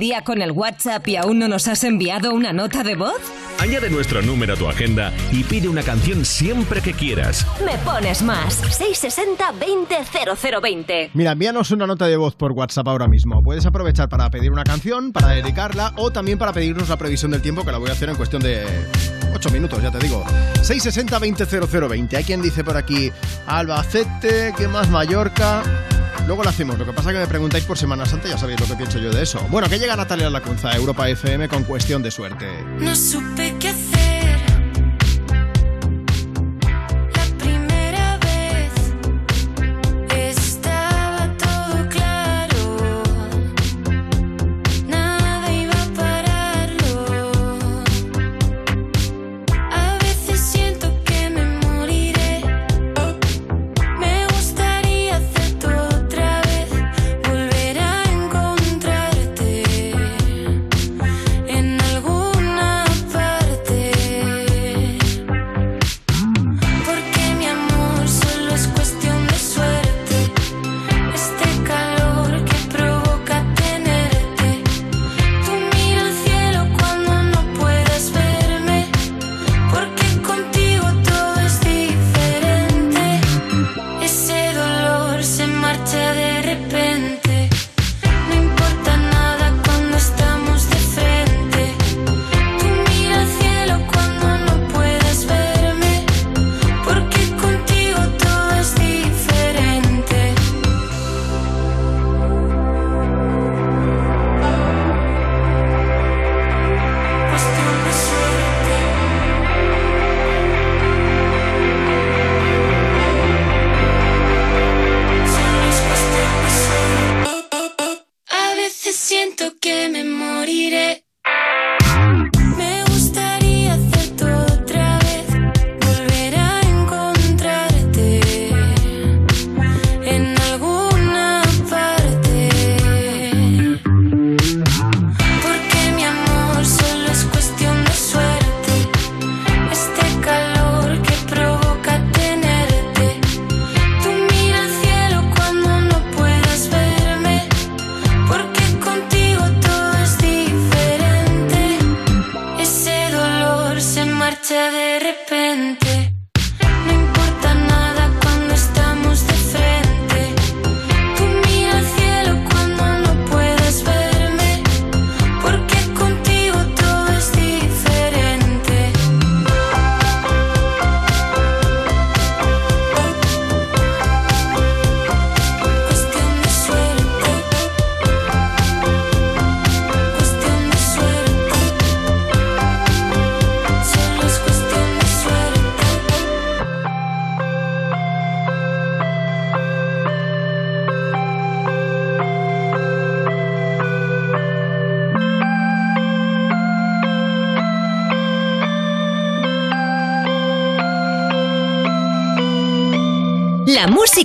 día con el WhatsApp y aún no nos has enviado una nota de voz? Añade nuestro número a tu agenda y pide una canción siempre que quieras. Me pones más. 660 20 0020. Mira, envíanos una nota de voz por WhatsApp ahora mismo. Puedes aprovechar para pedir una canción, para dedicarla o también para pedirnos la previsión del tiempo que la voy a hacer en cuestión de 8 minutos, ya te digo. 660 20 0020. Hay quien dice por aquí Albacete, ¿qué más? Mallorca. Luego lo hacemos. Lo que pasa es que me preguntáis por Semana Santa, ya sabéis lo que pienso yo de eso. Bueno, que llega Natalia Lacunza Europa FM con cuestión de suerte. No supe qué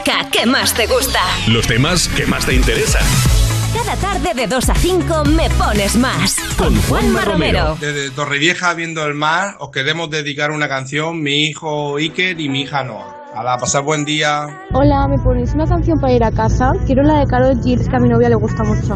música que más te gusta. Los temas que más te interesan. Cada tarde de 2 a 5 me pones más. Con Juanma Romero. Desde Torrevieja viendo el mar, os queremos dedicar una canción, mi hijo Iker y mi hija Noah. A la pasar buen día. Hola, ¿me ponéis una canción para ir a casa? Quiero la de Karol G, que a mi novia le gusta mucho.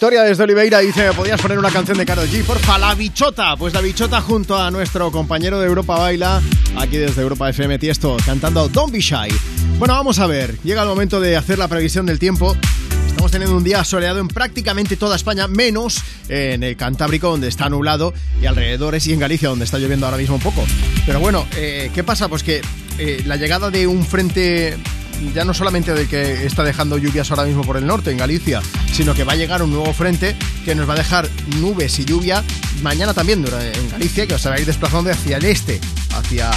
Victoria desde Oliveira dice, ¿me podías poner una canción de Karol G? Porfa, La Bichota. Pues La Bichota junto a nuestro compañero de Europa Baila, aquí desde Europa FM Tiesto, cantando Don't Be Shy. Bueno, vamos a ver, llega el momento de hacer la previsión del tiempo. Estamos teniendo un día soleado en prácticamente toda España, menos en el Cantábrico, donde está nublado, y alrededores, y en Galicia, donde está lloviendo ahora mismo un poco. Pero bueno, eh, ¿qué pasa? Pues que eh, la llegada de un frente ya no solamente del que está dejando lluvias ahora mismo por el norte, en Galicia, sino que va a llegar un nuevo frente que nos va a dejar nubes y lluvia mañana también en Galicia, que os va a ir desplazando hacia el este, hacia...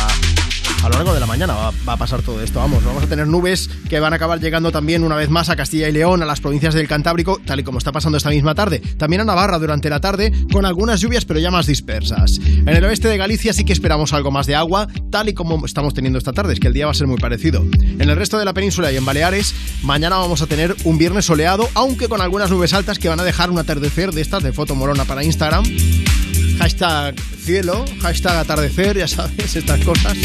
A lo largo de la mañana va, a pasar todo esto, vamos, vamos a tener nubes que van a acabar llegando también una vez más a Castilla y León, a las provincias del Cantábrico, tal y como está pasando esta misma tarde. También a Navarra durante la tarde, con algunas lluvias pero ya más dispersas. En el oeste de Galicia sí que esperamos algo más de agua, tal y como estamos teniendo esta tarde, es que el día va a ser muy parecido. En el resto de la península y en Baleares, mañana vamos a tener un viernes soleado, aunque con algunas nubes altas que van a dejar un atardecer de estas de foto morona para Instagram. Hashtag cielo, hashtag atardecer, ya sabes, estas cosas.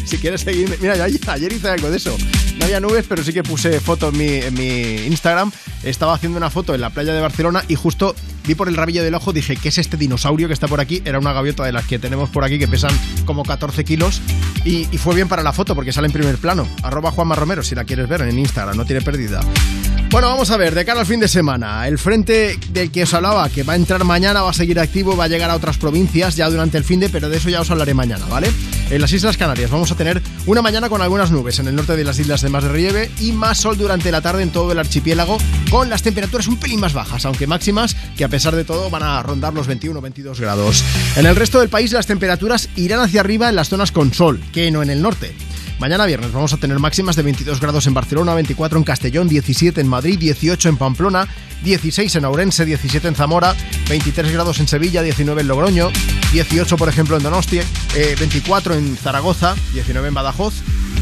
Si quieres seguirme, mira, yo ayer, ayer hice algo de eso. No había nubes, pero sí que puse foto en mi, en mi Instagram. Estaba haciendo una foto en la playa de Barcelona y justo vi por el rabillo del ojo, dije, ¿qué es este dinosaurio que está por aquí? Era una gaviota de las que tenemos por aquí que pesan como 14 kilos y, fue bien para la foto porque sale en primer plano. Arroba Juanma Romero si la quieres ver en Instagram, no tiene pérdida. Bueno, vamos a ver, de cara al fin de semana, el frente del que os hablaba, que va a entrar mañana, va a seguir activo, va a llegar a otras provincias ya durante el fin de, pero de eso ya os hablaré mañana, ¿vale? En las Islas Canarias vamos a tener una mañana con algunas nubes en el norte de las islas de más relieve y más sol durante la tarde en todo el archipiélago, con las temperaturas un pelín más bajas, aunque máximas que a pesar de todo van a rondar los 21 o 22 grados. En el resto del país las temperaturas irán hacia arriba en las zonas con sol, que no en el norte. Mañana viernes vamos a tener máximas de 22 grados en Barcelona, 24 en Castellón, 17 en Madrid, 18 en Pamplona, 16 en Ourense, 17 en Zamora, 23 grados en Sevilla, 19 en Logroño, 18 por ejemplo en Donostia, eh, 24 en Zaragoza, 19 en Badajoz.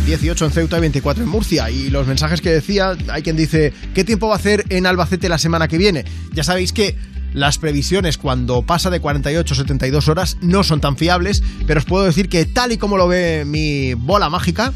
18 en Ceuta y 24 en Murcia. Y los mensajes que decía, hay quien dice, ¿qué tiempo va a hacer en Albacete la semana que viene? Ya sabéis que las previsiones cuando pasa de 48 a 72 horas no son tan fiables, pero os puedo decir que tal y como lo ve mi bola mágica,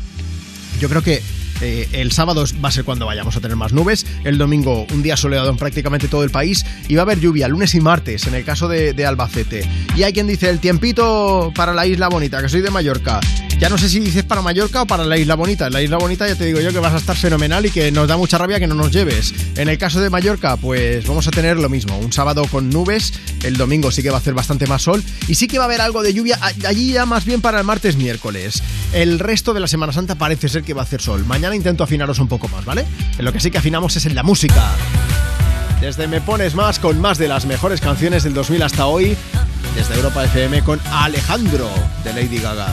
yo creo que eh, el sábado va a ser cuando vayamos a tener más nubes. El domingo un día soleado en prácticamente todo el país. Y va a haber lluvia lunes y martes en el caso de, de Albacete. Y hay quien dice el tiempito para la isla bonita, que soy de Mallorca. Ya no sé si dices para Mallorca o para la isla bonita. En la isla bonita ya te digo yo que vas a estar fenomenal y que nos da mucha rabia que no nos lleves. En el caso de Mallorca, pues vamos a tener lo mismo. Un sábado con nubes. El domingo sí que va a hacer bastante más sol. Y sí que va a haber algo de lluvia allí ya más bien para el martes miércoles. El resto de la Semana Santa parece ser que va a hacer sol. Mañana intento afinaros un poco más, ¿vale? En lo que sí que afinamos es en la música. Desde Me Pones Más con más de las mejores canciones del 2000 hasta hoy. Desde Europa FM con Alejandro de Lady Gaga.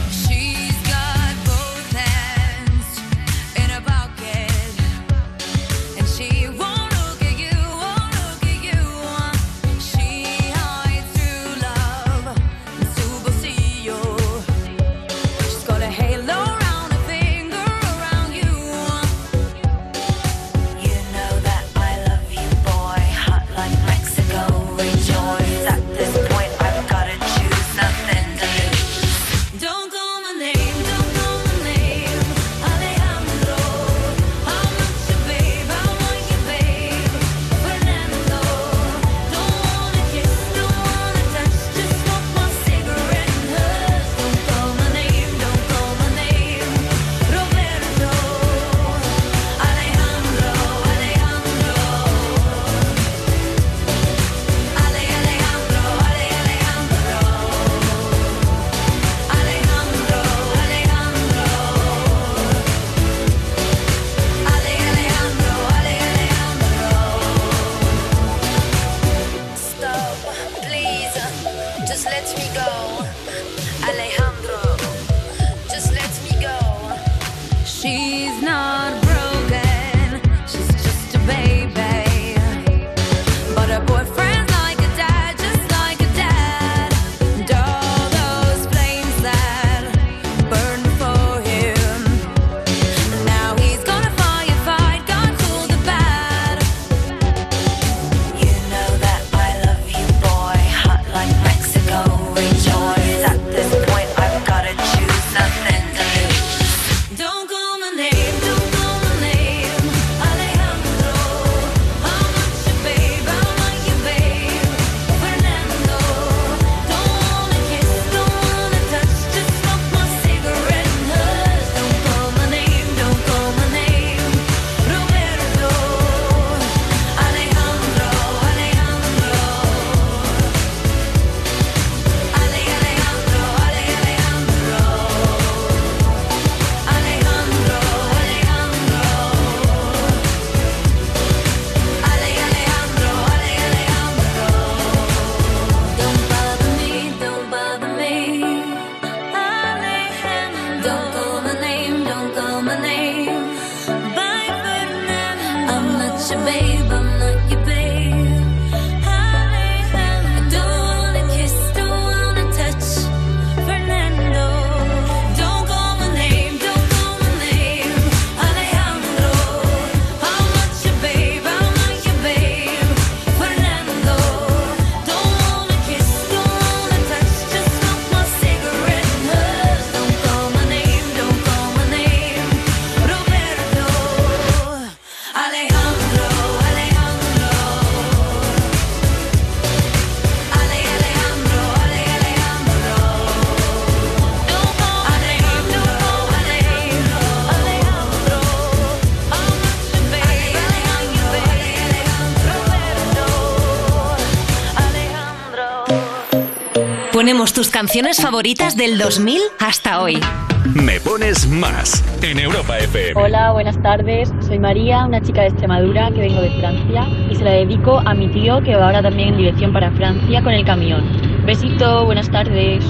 Ponemos tus canciones favoritas del 2000 hasta hoy. Me pones más en Europa FM. Hola, buenas tardes. Soy María, una chica de Extremadura que vengo de Francia y se la dedico a mi tío que va ahora también en dirección para Francia con el camión. Besito, buenas tardes.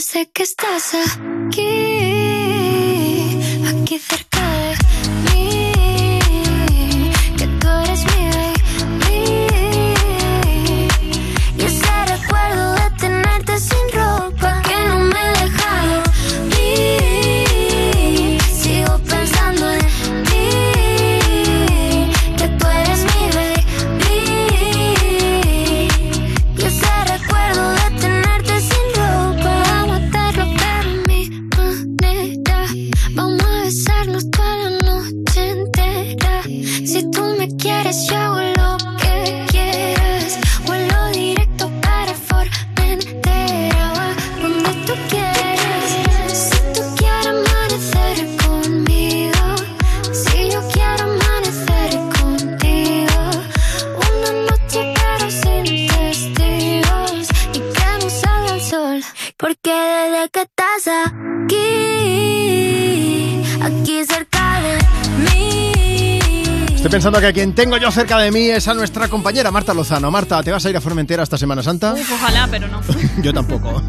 Sé que estás aquí, aquí cerca pensando que a quien tengo yo cerca de mí es a nuestra compañera Marta Lozano. Marta, ¿te vas a ir a Formentera esta Semana Santa? Uf, ojalá, pero no. Yo tampoco.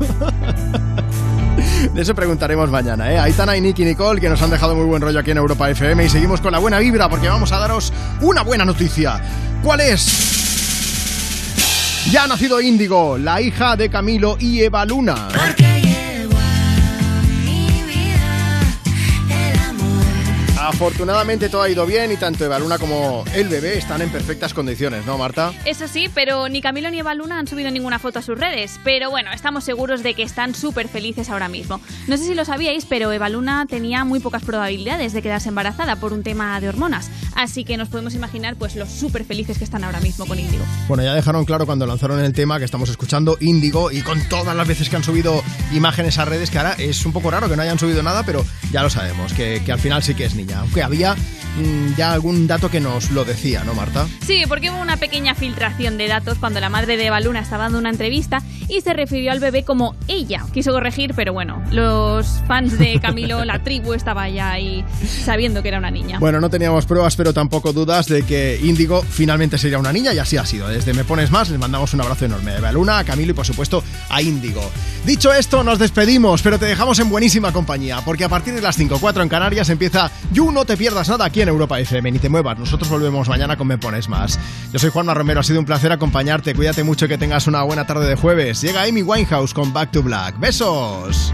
De eso preguntaremos mañana, ¿eh? Aitana y Nicky Nicole, que nos han dejado muy buen rollo aquí en Europa FM. Y seguimos con la buena vibra, porque vamos a daros una buena noticia. ¿Cuál es? Ya ha nacido Índigo, la hija de Camilo y Eva Luna. Afortunadamente todo ha ido bien y tanto Eva Luna como el bebé están en perfectas condiciones, ¿no, Marta? Eso sí, pero ni Camilo ni Eva Luna han subido ninguna foto a sus redes. Pero bueno, estamos seguros de que están súper felices ahora mismo. No sé si lo sabíais, pero Eva Luna tenía muy pocas probabilidades de quedarse embarazada por un tema de hormonas. Así que nos podemos imaginar pues los súper felices que están ahora mismo con Índigo. Bueno, ya dejaron claro cuando lanzaron el tema que estamos escuchando Índigo y con todas las veces que han subido imágenes a redes, que ahora es un poco raro que no hayan subido nada, pero ya lo sabemos, que, que al final sí que es niña. Aunque había mm, ya algún dato que nos lo decía, ¿no, Marta? Sí, porque hubo una pequeña filtración de datos cuando la madre de Eva Luna estaba dando una entrevista y se refirió al bebé como ella. Quiso corregir, pero bueno, los fans de Camilo, la tribu, estaba ya ahí sabiendo que era una niña. Bueno, no teníamos pruebas, pero tampoco dudas de que Índigo finalmente sería una niña y así ha sido. Desde Me Pones Más les mandamos un abrazo enorme a Eva Luna, a Camilo y por supuesto a Índigo. Dicho esto, nos despedimos, pero te dejamos en buenísima compañía, porque a partir de las 5.04 en Canarias empieza You No Te Pierdas Nada aquí en Europa FM. Ni te muevas, nosotros volvemos mañana con Me Pones Más. Yo soy Juanma Romero, ha sido un placer acompañarte. Cuídate mucho que tengas una buena tarde de jueves. Llega Amy Winehouse con Back to Black. ¡Besos!